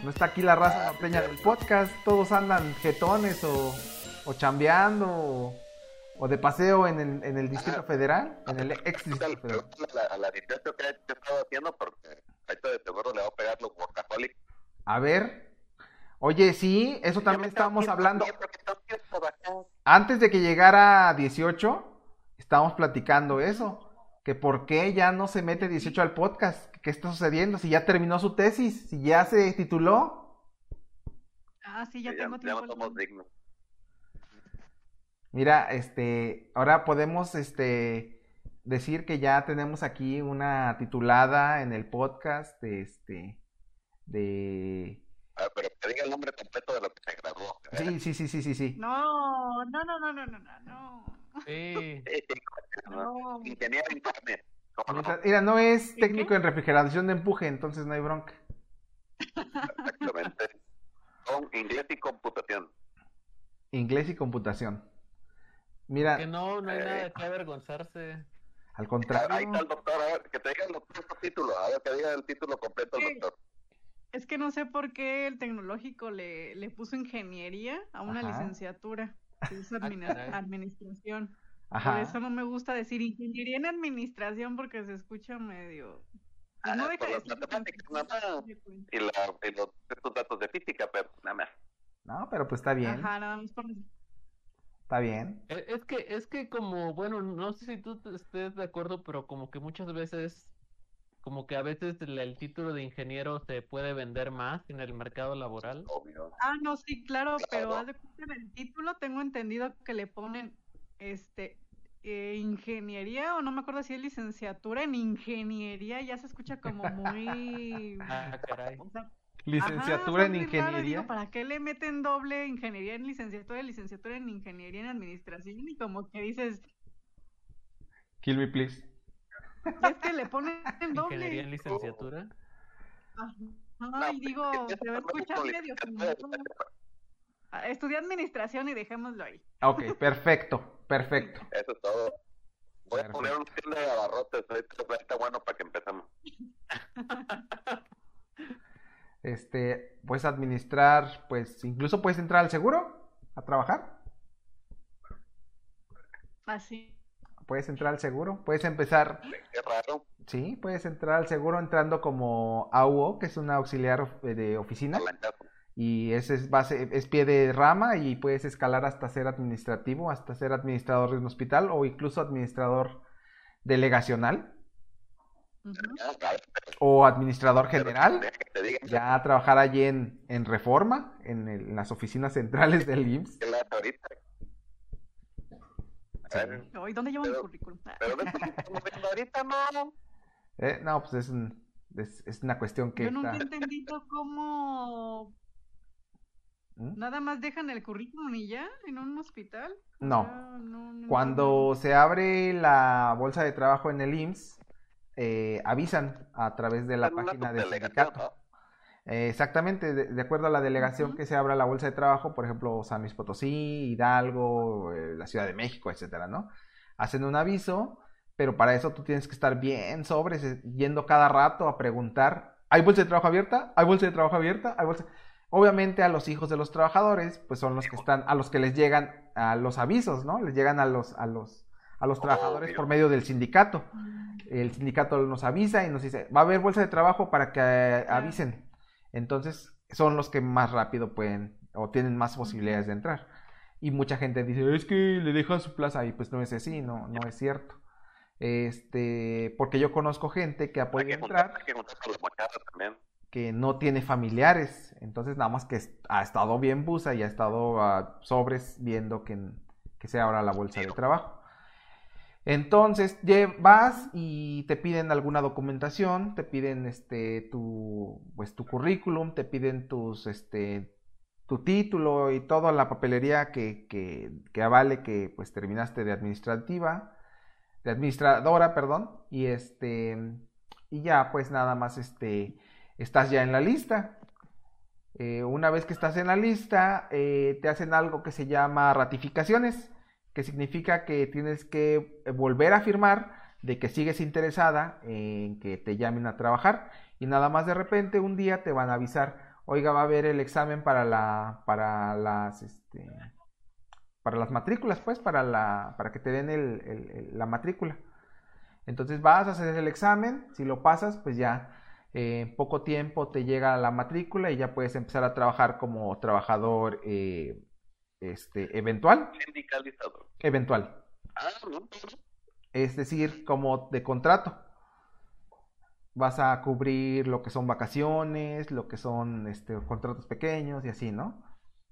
No está aquí la raza norteña del podcast. Todos andan jetones o o chambeando o, o de paseo en el, en el Distrito Federal, en el ex Distrito Federal. A la 18 que he estado haciendo porque ahorita de seguro le va a pegar los workaholic. A ver. Oye, sí, eso también estábamos hablando. Antes de que llegara 18, estábamos platicando eso. Que por qué ya no se mete 18 al podcast. ¿Qué está sucediendo? Si ya terminó su tesis, si ya se tituló. Ah, sí, ya tengo tiempo. Ya no somos dignos. Mira, este, ahora podemos, este, decir que ya tenemos aquí una titulada en el podcast, de, este, de... Ah, pero que diga el nombre completo de lo que se graduó. Sí, sí, sí, sí, sí, sí. No, no, no, no, no, no, no. Sí. [LAUGHS] no. Ingeniero. No? Mira, no es técnico en refrigeración de empuje, entonces no hay bronca. Exactamente. Con inglés y computación. Inglés y computación. Mira. Que no, no hay nada que avergonzarse. Al contrario. Ahí está el doctor, a ver, que te diga el doctor título, a ver, que diga el título completo el doctor. Es que no sé por qué el tecnológico le, le puso ingeniería a una licenciatura, que es ah, administración. Por eso no me gusta decir ingeniería en administración porque se escucha medio... Pues no deja de Y, la, y los, estos datos de física, pero nada más. No, pero pues está bien. Ajá, nada más por Está bien. E, es que, es que como, bueno, no sé si tú estés de acuerdo, pero como que muchas veces, como que a veces el, título de ingeniero se puede vender más en el mercado laboral. Ah, no, sí, claro, pero haz de cuenta el título tengo entendido que le ponen, este, eh, ingeniería, o no me acuerdo si es licenciatura en ingeniería, ya se escucha como muy... [LAUGHS] ah, caray. Licenciatura en ingeniería. ¿Para qué le meten doble ingeniería en licenciatura y licenciatura en ingeniería en administración? Y como que dices. Kill me, please. Es que le ponen [LAUGHS] doble. ¿Ingeniería en licenciatura? Ay, digo, se va a escuchar medio. Estudié administración y dejémoslo ahí. Ok, perfecto, perfecto. [LAUGHS] Eso es todo. Voy a poner un tienda de abarrotes, está bueno para que empezamos. [LAUGHS] este, puedes administrar, pues incluso puedes entrar al seguro a trabajar. Así. Puedes entrar al seguro, puedes empezar. Qué raro. Sí, puedes entrar al seguro entrando como AUO, que es un auxiliar de oficina. Y ese es base, es pie de rama y puedes escalar hasta ser administrativo, hasta ser administrador de un hospital o incluso administrador delegacional o administrador general, ya a trabajar allí en, en Reforma, en, las oficinas centrales del IMSS. ¿Y dónde llevan el currículum? Pero ahorita no. Eh, no, pues es, un, es, es, una cuestión que. Yo nunca he entendido cómo. ¿Mm? Nada más dejan el currículum y ya en un hospital. No. Cuando se abre la bolsa de trabajo en el IMSS, eh, avisan a través de la página del sindicato. Eh, exactamente, de, acuerdo a la delegación que se abra la bolsa de trabajo, por ejemplo, San Luis Potosí, Hidalgo, eh, la Ciudad de México, etcétera, ¿no? Hacen un aviso, pero para eso tú tienes que estar bien sobre, yendo cada rato a preguntar, ¿hay bolsa de trabajo abierta? ¿Hay bolsa de trabajo abierta? ¿Hay bolsa? Obviamente a los hijos de los trabajadores, pues son los que están, a los que les llegan a los avisos, ¿no? Les llegan a los, a los, a los trabajadores por medio del sindicato. El sindicato nos avisa y nos dice, va a haber bolsa de trabajo para que avisen. Entonces, son los que más rápido pueden o tienen más posibilidades de entrar. Y mucha gente dice, es que le dejan su plaza y pues no es así, no, no es cierto. Este, porque yo conozco gente que ha podido entrar que no tiene familiares, entonces nada más que ha estado bien busa y ha estado a sobres viendo que, que se abra la bolsa de trabajo. Entonces, vas y te piden alguna documentación, te piden este tu pues tu currículum, te piden tus este tu título y toda la papelería que, que, que avale que pues terminaste de administrativa, de administradora, perdón, y este y ya pues nada más este estás ya en la lista. Eh, una vez que estás en la lista, eh, te hacen algo que se llama ratificaciones que significa que tienes que eh, volver a firmar de que sigues interesada en que te llamen a trabajar y nada más de repente un día te van a avisar, oiga, va a haber el examen para la para las este para las matrículas, pues, para la para que te den el, la matrícula. Entonces vas a hacer el examen, si lo pasas, pues ya en poco tiempo te llega la matrícula y ya puedes empezar a trabajar como trabajador eh, este, eventual. Eventual. Ah, es decir, como de contrato. Vas a cubrir lo que son vacaciones, lo que son este, contratos pequeños y así, ¿no?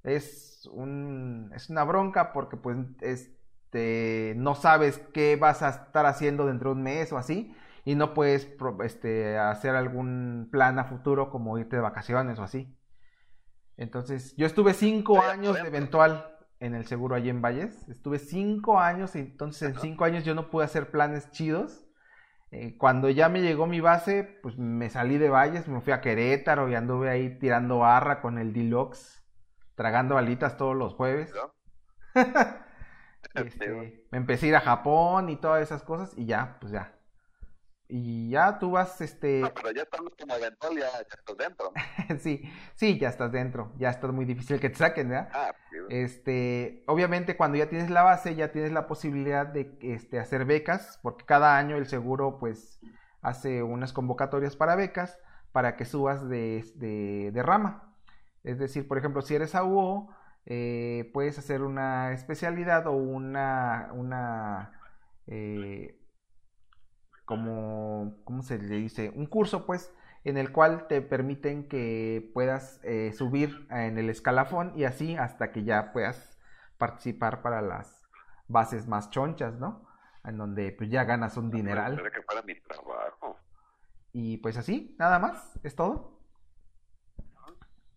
Es, un, es una bronca porque pues este, no sabes qué vas a estar haciendo dentro de un mes o así y no puedes este, hacer algún plan a futuro como irte de vacaciones o así. Entonces, yo estuve cinco años de eventual en el seguro allí en Valles. Estuve cinco años y entonces en cinco años yo no pude hacer planes chidos. Eh, cuando ya me llegó mi base, pues me salí de Valles, me fui a Querétaro y anduve ahí tirando barra con el Deluxe, tragando alitas todos los jueves. [LAUGHS] este, me empecé a ir a Japón y todas esas cosas y ya, pues ya. Y ya tú vas, este... No, pero ya estamos como eventual, ya, ya estás dentro. [LAUGHS] sí, sí, ya estás dentro. Ya está muy difícil que te saquen, ¿verdad? Ah, Este, obviamente cuando ya tienes la base, ya tienes la posibilidad de este, hacer becas, porque cada año el seguro, pues, hace unas convocatorias para becas para que subas de, de, rama. Es decir, por ejemplo, si eres AUO, eh, puedes hacer una especialidad o una, una eh, como, ¿cómo se le dice? Un curso, pues, en el cual te permiten que puedas eh, subir en el escalafón y así hasta que ya puedas participar para las bases más chonchas, ¿no? En donde pues ya ganas un dineral. Que para mi trabajo. Y pues así, nada más, es todo.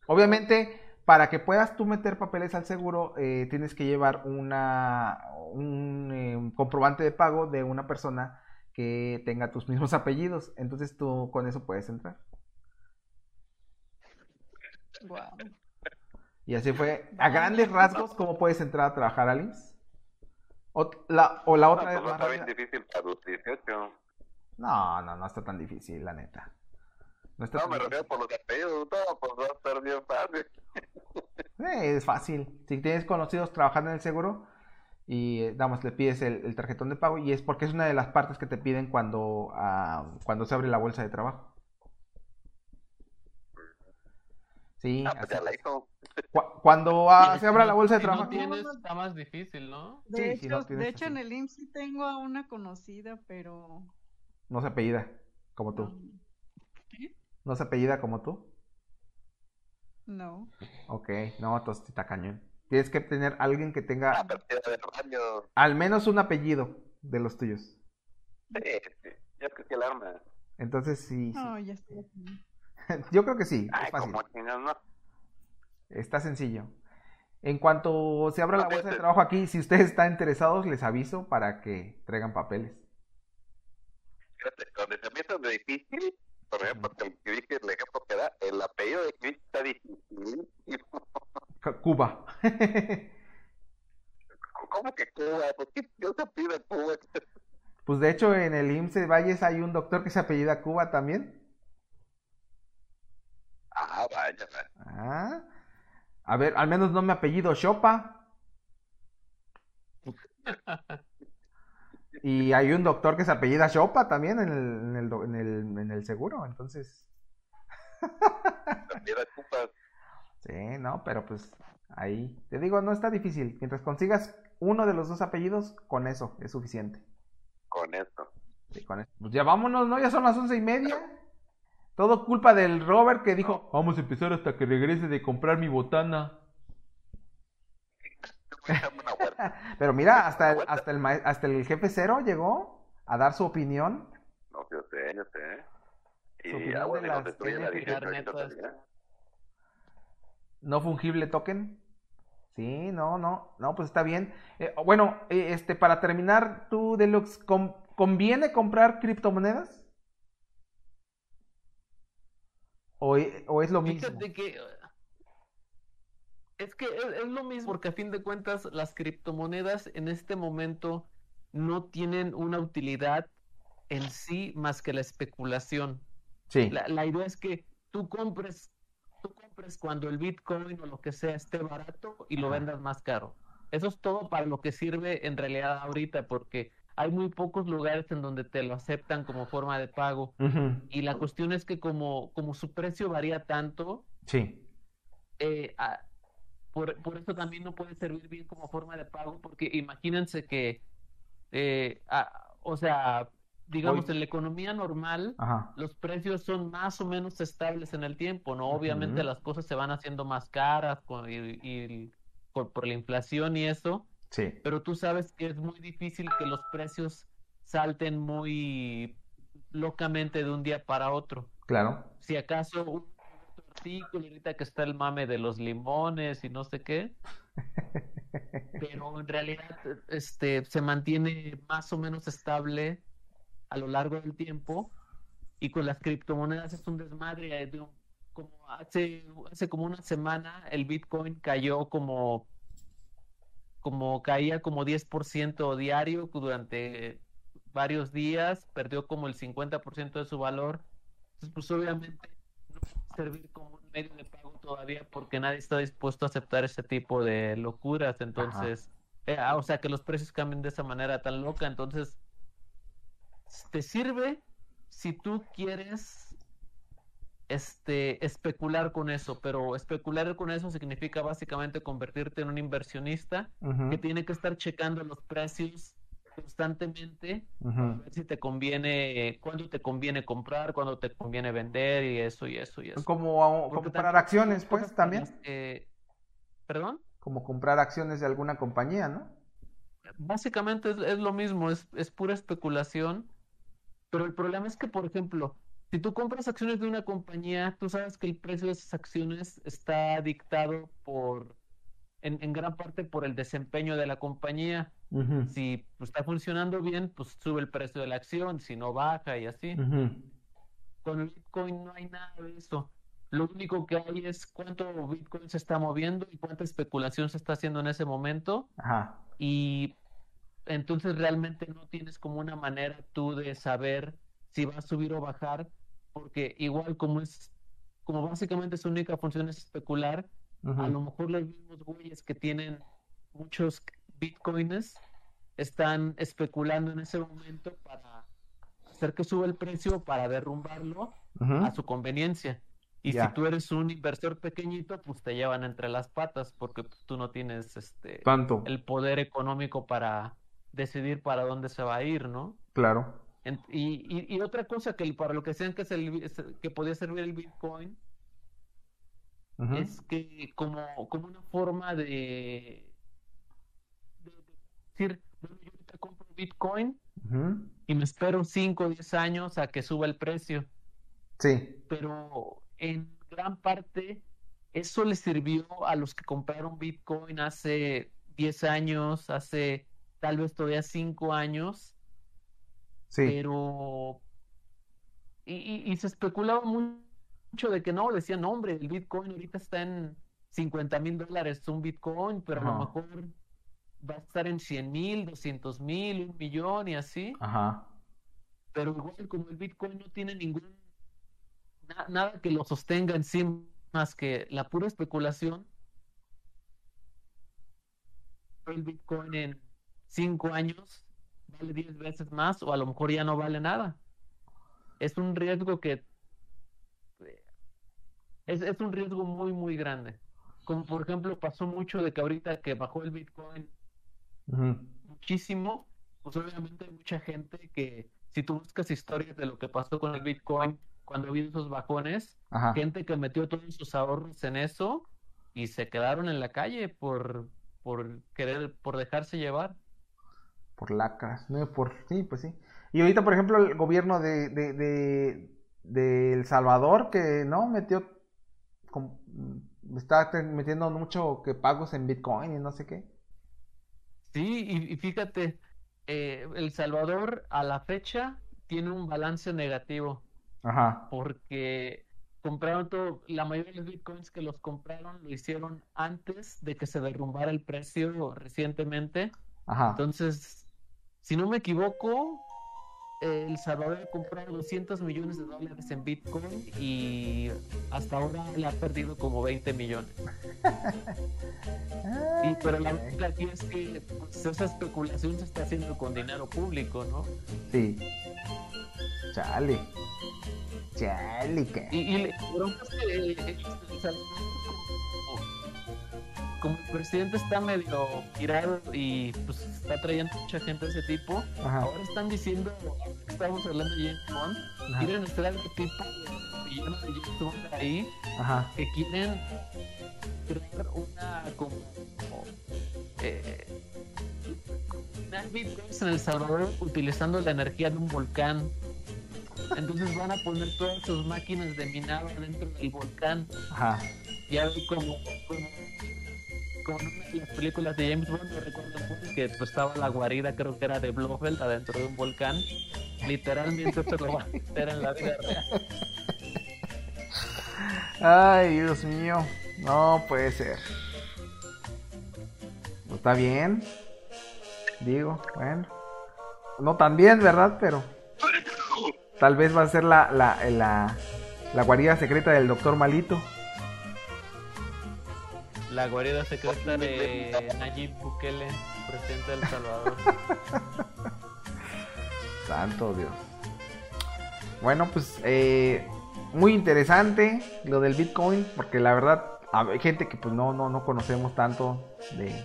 Obviamente, para que puedas tú meter papeles al seguro, eh, tienes que llevar una, un eh, comprobante de pago de una persona que tenga tus [LAUGHS] mismos apellidos. Entonces tú con eso puedes entrar. Wow. Y así fue, a grandes rasgos, ¿cómo puedes entrar a trabajar, Alice? O la, o la otra no, pues bien difícil para los 18. No, no, no está tan difícil, la neta. No, está no me refiero por los apellidos, no, pues va a estar bien fácil. es fácil. Si tienes conocidos trabajando en el seguro y, damos, le pides el, tarjetón de pago y es porque es una de las partes que te piden cuando, uh, cuando se abre la bolsa de trabajo. Sí. Ah, pues ya la hizo. Cuando ah, [LAUGHS] se abra la bolsa de trabajo. No tienes, está más difícil, ¿no? De hecho, de hecho en el IMSS sí tengo a una conocida, pero no se apellida como tú. ¿No se apellida como tú? No. Ok, no, entonces está cañón. Tienes que tener alguien que tenga al menos un apellido de los tuyos. Sí, sí. Yo creo que el arma. Entonces sí. No, ya estoy [LAUGHS] Yo creo que sí. es fácil. Está sencillo. En cuanto se abra la bolsa de este trabajo aquí, si ustedes están interesados, les aviso para que traigan papeles donde se me hizo difícil, por ejemplo, el el ejemplo que da, el apellido de está difícil. [LAUGHS] Cuba. [LAUGHS] ¿Cómo que Cuba? ¿Por qué yo se pide Cuba? Pues de hecho en el IMSS Valles hay un doctor que se apellida Cuba también. Ah, vaya. Ah. A ver, al menos no me apellido Chopa. [LAUGHS] Y hay un doctor que se apellida Chopa también en el, en el, en el, en el seguro, entonces. sí, no, pero pues ahí. Te digo, no está difícil. Mientras consigas uno de los dos apellidos, con eso es suficiente. Con eso. Sí, con eso. Pues ya vámonos, ¿no? Ya son las once y media. Todo culpa del Robert que dijo, vamos a empezar hasta que regrese de comprar mi botana. [LAUGHS] [LAUGHS] Pero mira, hasta el, hasta el, hasta el jefe cero llegó a dar su opinión. No, yo sé, yo sé. Y ah, bueno, No fungible token. Sí, no, no, no, pues está bien. Eh, bueno, eh, este, para terminar, tú, Deluxe, ¿conviene comprar criptomonedas? ¿O, o es lo mismo? que es que es, lo mismo, porque a fin de cuentas las criptomonedas en este momento no tienen una utilidad en sí más que la especulación. Sí. La, idea es que tú compres, tú compres cuando el Bitcoin o lo que sea esté barato y lo vendas más caro. Eso es todo para lo que sirve en realidad ahorita, porque hay muy pocos lugares en donde te lo aceptan como forma de pago. Y la cuestión es que como, como su precio varía tanto, sí. Eh, por, por, eso también no puede servir bien como forma de pago, porque imagínense que, eh, o sea, digamos, en la economía normal, los precios son más o menos estables en el tiempo, ¿no? Obviamente las cosas se van haciendo más caras y, por, por, la inflación y eso. Sí. Pero tú sabes que es muy difícil que los precios salten muy locamente de un día para otro. Claro. Si acaso artículo ahorita que está el mame de los limones y no sé qué. Pero en realidad este se mantiene más o menos estable a lo largo del tiempo y con las criptomonedas es un desmadre. Eh, como hace, hace como una semana el Bitcoin cayó como como caía como 10% diario durante varios días, perdió como el 50% de su valor. Entonces, pues obviamente servir como un medio de pago todavía porque nadie está dispuesto a aceptar ese tipo de locuras. Entonces, eh, ah, o sea, que los precios cambien de esa manera tan loca. Entonces, te sirve si tú quieres este, especular con eso, pero especular con eso significa básicamente convertirte en un inversionista que tiene que estar checando los precios constantemente ver si te conviene, cuándo te conviene comprar, cuándo te conviene vender y eso y eso y eso. Como comprar acciones, pues, también. ¿Perdón? Como comprar acciones de alguna compañía, ¿no? Básicamente es, es lo mismo, es, es pura especulación, pero el problema es que, por ejemplo, si tú compras acciones de una compañía, tú sabes que el precio de esas acciones está dictado por, en, gran parte por el desempeño de la compañía. Si pues, está funcionando bien, pues sube el precio de la acción, si no baja y así. Con el Bitcoin no hay nada de eso. Lo único que hay es cuánto Bitcoin se está moviendo y cuánta especulación se está haciendo en ese momento. Y entonces realmente no tienes como una manera tú de saber si va a subir o bajar porque igual como es, como básicamente su única función es especular, a lo mejor los mismos güeyes que tienen muchos bitcoins están especulando en ese momento para hacer que suba el precio, para derrumbarlo a su conveniencia. Y si tú eres un inversor pequeñito, pues te llevan entre las patas porque tú no tienes este Tanto. el poder económico para decidir para dónde se va a ir, ¿no? Claro y, y, otra cosa que para lo que sean que, es el, que podía servir el Bitcoin es que como, como una forma de, decir, bueno, yo ahorita compro Bitcoin y me espero 5 o 10 años a que suba el precio. Sí. Pero en gran parte eso le sirvió a los que compraron Bitcoin hace 10 años, hace tal vez todavía 5 años pero. Y, se especulaba mucho de que no, decían, hombre, el Bitcoin ahorita está en 50 mil dólares un Bitcoin, pero a lo mejor va a estar en 100 mil, 200 mil, un millón y así. Ajá. Pero igual, como el Bitcoin no tiene ningún. nada que lo sostenga en sí más que la pura especulación, el Bitcoin en cinco años vale 10 veces más o a lo mejor ya no vale nada. Es un riesgo que es, es un riesgo muy muy grande. Como por ejemplo pasó mucho de que ahorita que bajó el Bitcoin muchísimo, pues obviamente hay mucha gente que si tú buscas historias de lo que pasó con el Bitcoin cuando habido esos bajones, gente que metió todos sus ahorros en eso y se quedaron en la calle por, por querer, por dejarse llevar. Por lacras, no por sí, pues sí. Y ahorita, por ejemplo, el gobierno de, de, El Salvador que no metió está metiendo mucho que pagos en Bitcoin y no sé qué. Sí, y, fíjate, eh, El Salvador a la fecha tiene un balance negativo. Ajá. Porque compraron todo, la mayoría de los bitcoins que los compraron lo hicieron antes de que se derrumbara el precio recientemente. Ajá. Entonces si no me equivoco, El Salvador ha comprado 200 millones de dólares en Bitcoin y hasta ahora le ha perdido como 20 millones. y, pero la verdad aquí es que pues, esa especulación se está haciendo con dinero público, ¿no? Sí. Chale. Chale. Y, y, que el, el Salvador como el presidente está medio tirado y pues está trayendo mucha gente de ese tipo, ahora están diciendo, estamos hablando de James Bond, quieren estar algo tipo de de James Bond ahí, que quieren crear una como eh, una bitcoins en El Salvador utilizando la energía de un volcán. Entonces van a poner todas sus máquinas de minado dentro del volcán. Ajá. Ya como, como como una de las películas de James Bond, no recuerdo que pues, estaba la guarida, creo que era de Blofeld, adentro de un volcán. Literalmente se lo a meter en la vida real. Ay, Dios mío. No puede ser. está bien. Digo, bueno. No tan bien, ¿verdad? Pero tal vez va a ser la, la, la, la guarida secreta del doctor Malito. La guarida secreta de Nayib Bukele, presidente del Salvador. [LAUGHS] Santo Dios. Bueno, pues eh, muy interesante lo del Bitcoin, porque la verdad hay gente que pues no, no, no conocemos tanto de,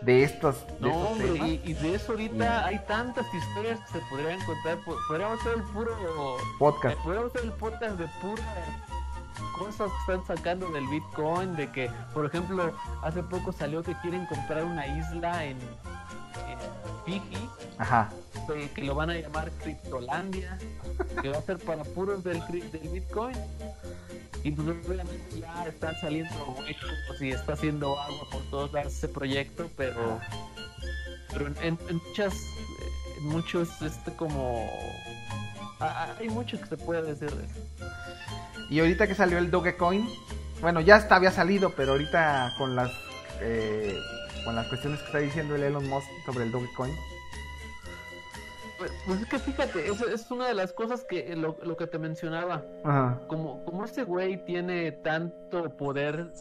de estos. no, hombre, y, de eso ahorita hay tantas historias que se podrían contar. Podríamos hacer el puro podcast. Podríamos hacer el podcast de pura cosas que están sacando del Bitcoin, de que, por ejemplo, hace poco salió que quieren comprar una isla en Fiji, Ajá. Que, lo van a llamar Criptolandia, que va a ser para puros del, del Bitcoin. Y pues obviamente ya están saliendo huecos y está haciendo agua por todos lados ese proyecto, pero, pero en, muchas, en muchos, este como... Hay mucho que se puede decir de eso. Y ahorita que salió el Dogecoin, bueno, ya está, había salido, pero ahorita con las eh, con las cuestiones que está diciendo el Elon Musk sobre el Dogecoin. Pues, pues es que fíjate, es una de las cosas que lo, que te mencionaba. Como, como este güey tiene tanto poder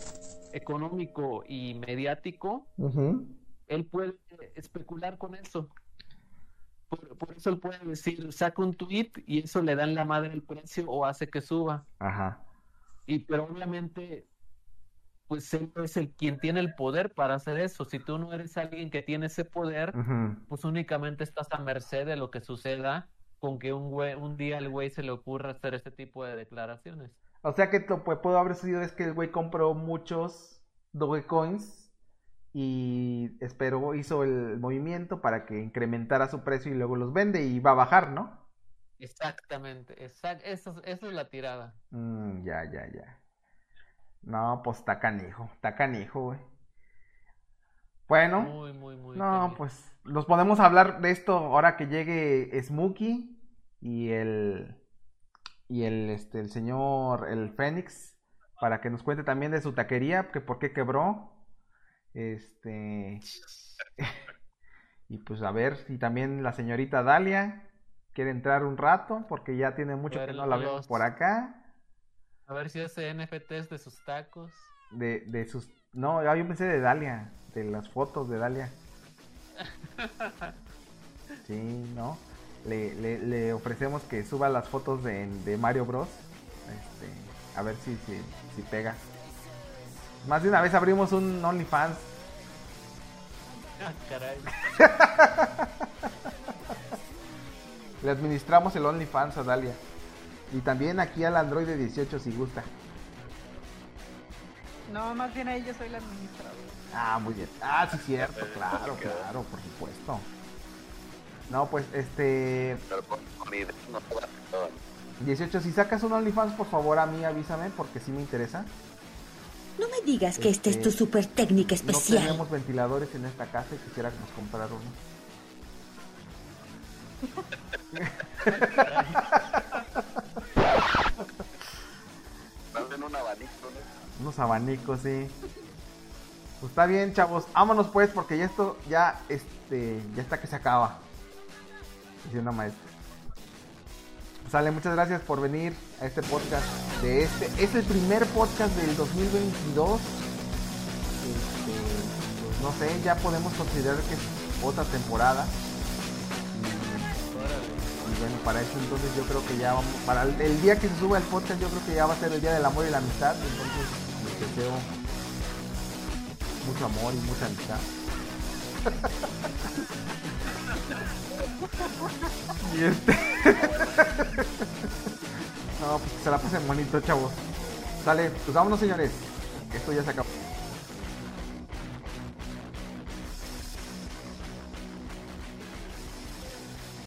económico y mediático, él puede especular con eso. Por, eso él puede decir, saca un tweet y eso le dan la madre el precio o hace que suba. Ajá. Y pero obviamente, pues él es el quien tiene el poder para hacer eso. Si tú no eres alguien que tiene ese poder, pues únicamente estás a merced de lo que suceda con que un, güey, un día el güey se le ocurra hacer este tipo de declaraciones. O sea que pues, puede haber sido es que el güey compró muchos Dogecoins y esperó, hizo el movimiento para que incrementara su precio y luego los vende y va a bajar, ¿no? Exactamente, exact eso, es la tirada. Mm, ya, ya, ya. No, pues está canijo, está canijo, güey. Bueno, muy, muy, muy no, pues nos podemos hablar de esto ahora que llegue Smokey y el y el este el señor el Fénix para que nos cuente también de su taquería, que por qué quebró este. [LAUGHS] y pues a ver si también la señorita Dalia quiere entrar un rato, porque ya tiene mucho que no la vemos por acá. A ver si hace NFTs de sus tacos. De, de sus. No, yo pensé de Dalia, de las fotos de Dalia. [LAUGHS] Sí, ¿no? Le, le, ofrecemos que suba las fotos de, de Mario Bros. Este, a ver si, si, si pega. Más de una vez abrimos un OnlyFans. [LAUGHS] Ah, caray. [LAUGHS] Le administramos el OnlyFans a Dalia. Y también aquí al Android 18 si gusta. No, más bien ahí yo soy la administradora. Ah, muy bien. Ah, sí, cierto, [LAUGHS] claro, claro, por supuesto. No, pues este. 18, si sacas un OnlyFans, por favor a mí avísame porque sí me interesa. No me digas que esta es tu este, super técnica especial. No tenemos ventiladores en esta casa y quisiera que nos compraran uno. [LAUGHS] [LAUGHS] un abanico, Unos abanicos, sí. Pues está bien, chavos. Vámonos pues, porque ya esto ya este ya está que se acaba. Diciendo maestra. Sale, muchas gracias por venir a este podcast de este. Es el primer podcast del 2022. Este, pues, no sé, ya podemos considerar que es otra temporada. Y, bueno, para eso entonces yo creo que ya vamos, para el, día que se suba el podcast yo creo que ya va a ser el día del amor y la amistad. Entonces les deseo mucho amor y mucha amistad. [LAUGHS] y este... [LAUGHS] no, pues se la pasen bonito, chavos. Sale, pues vámonos señores. Esto ya se acabó.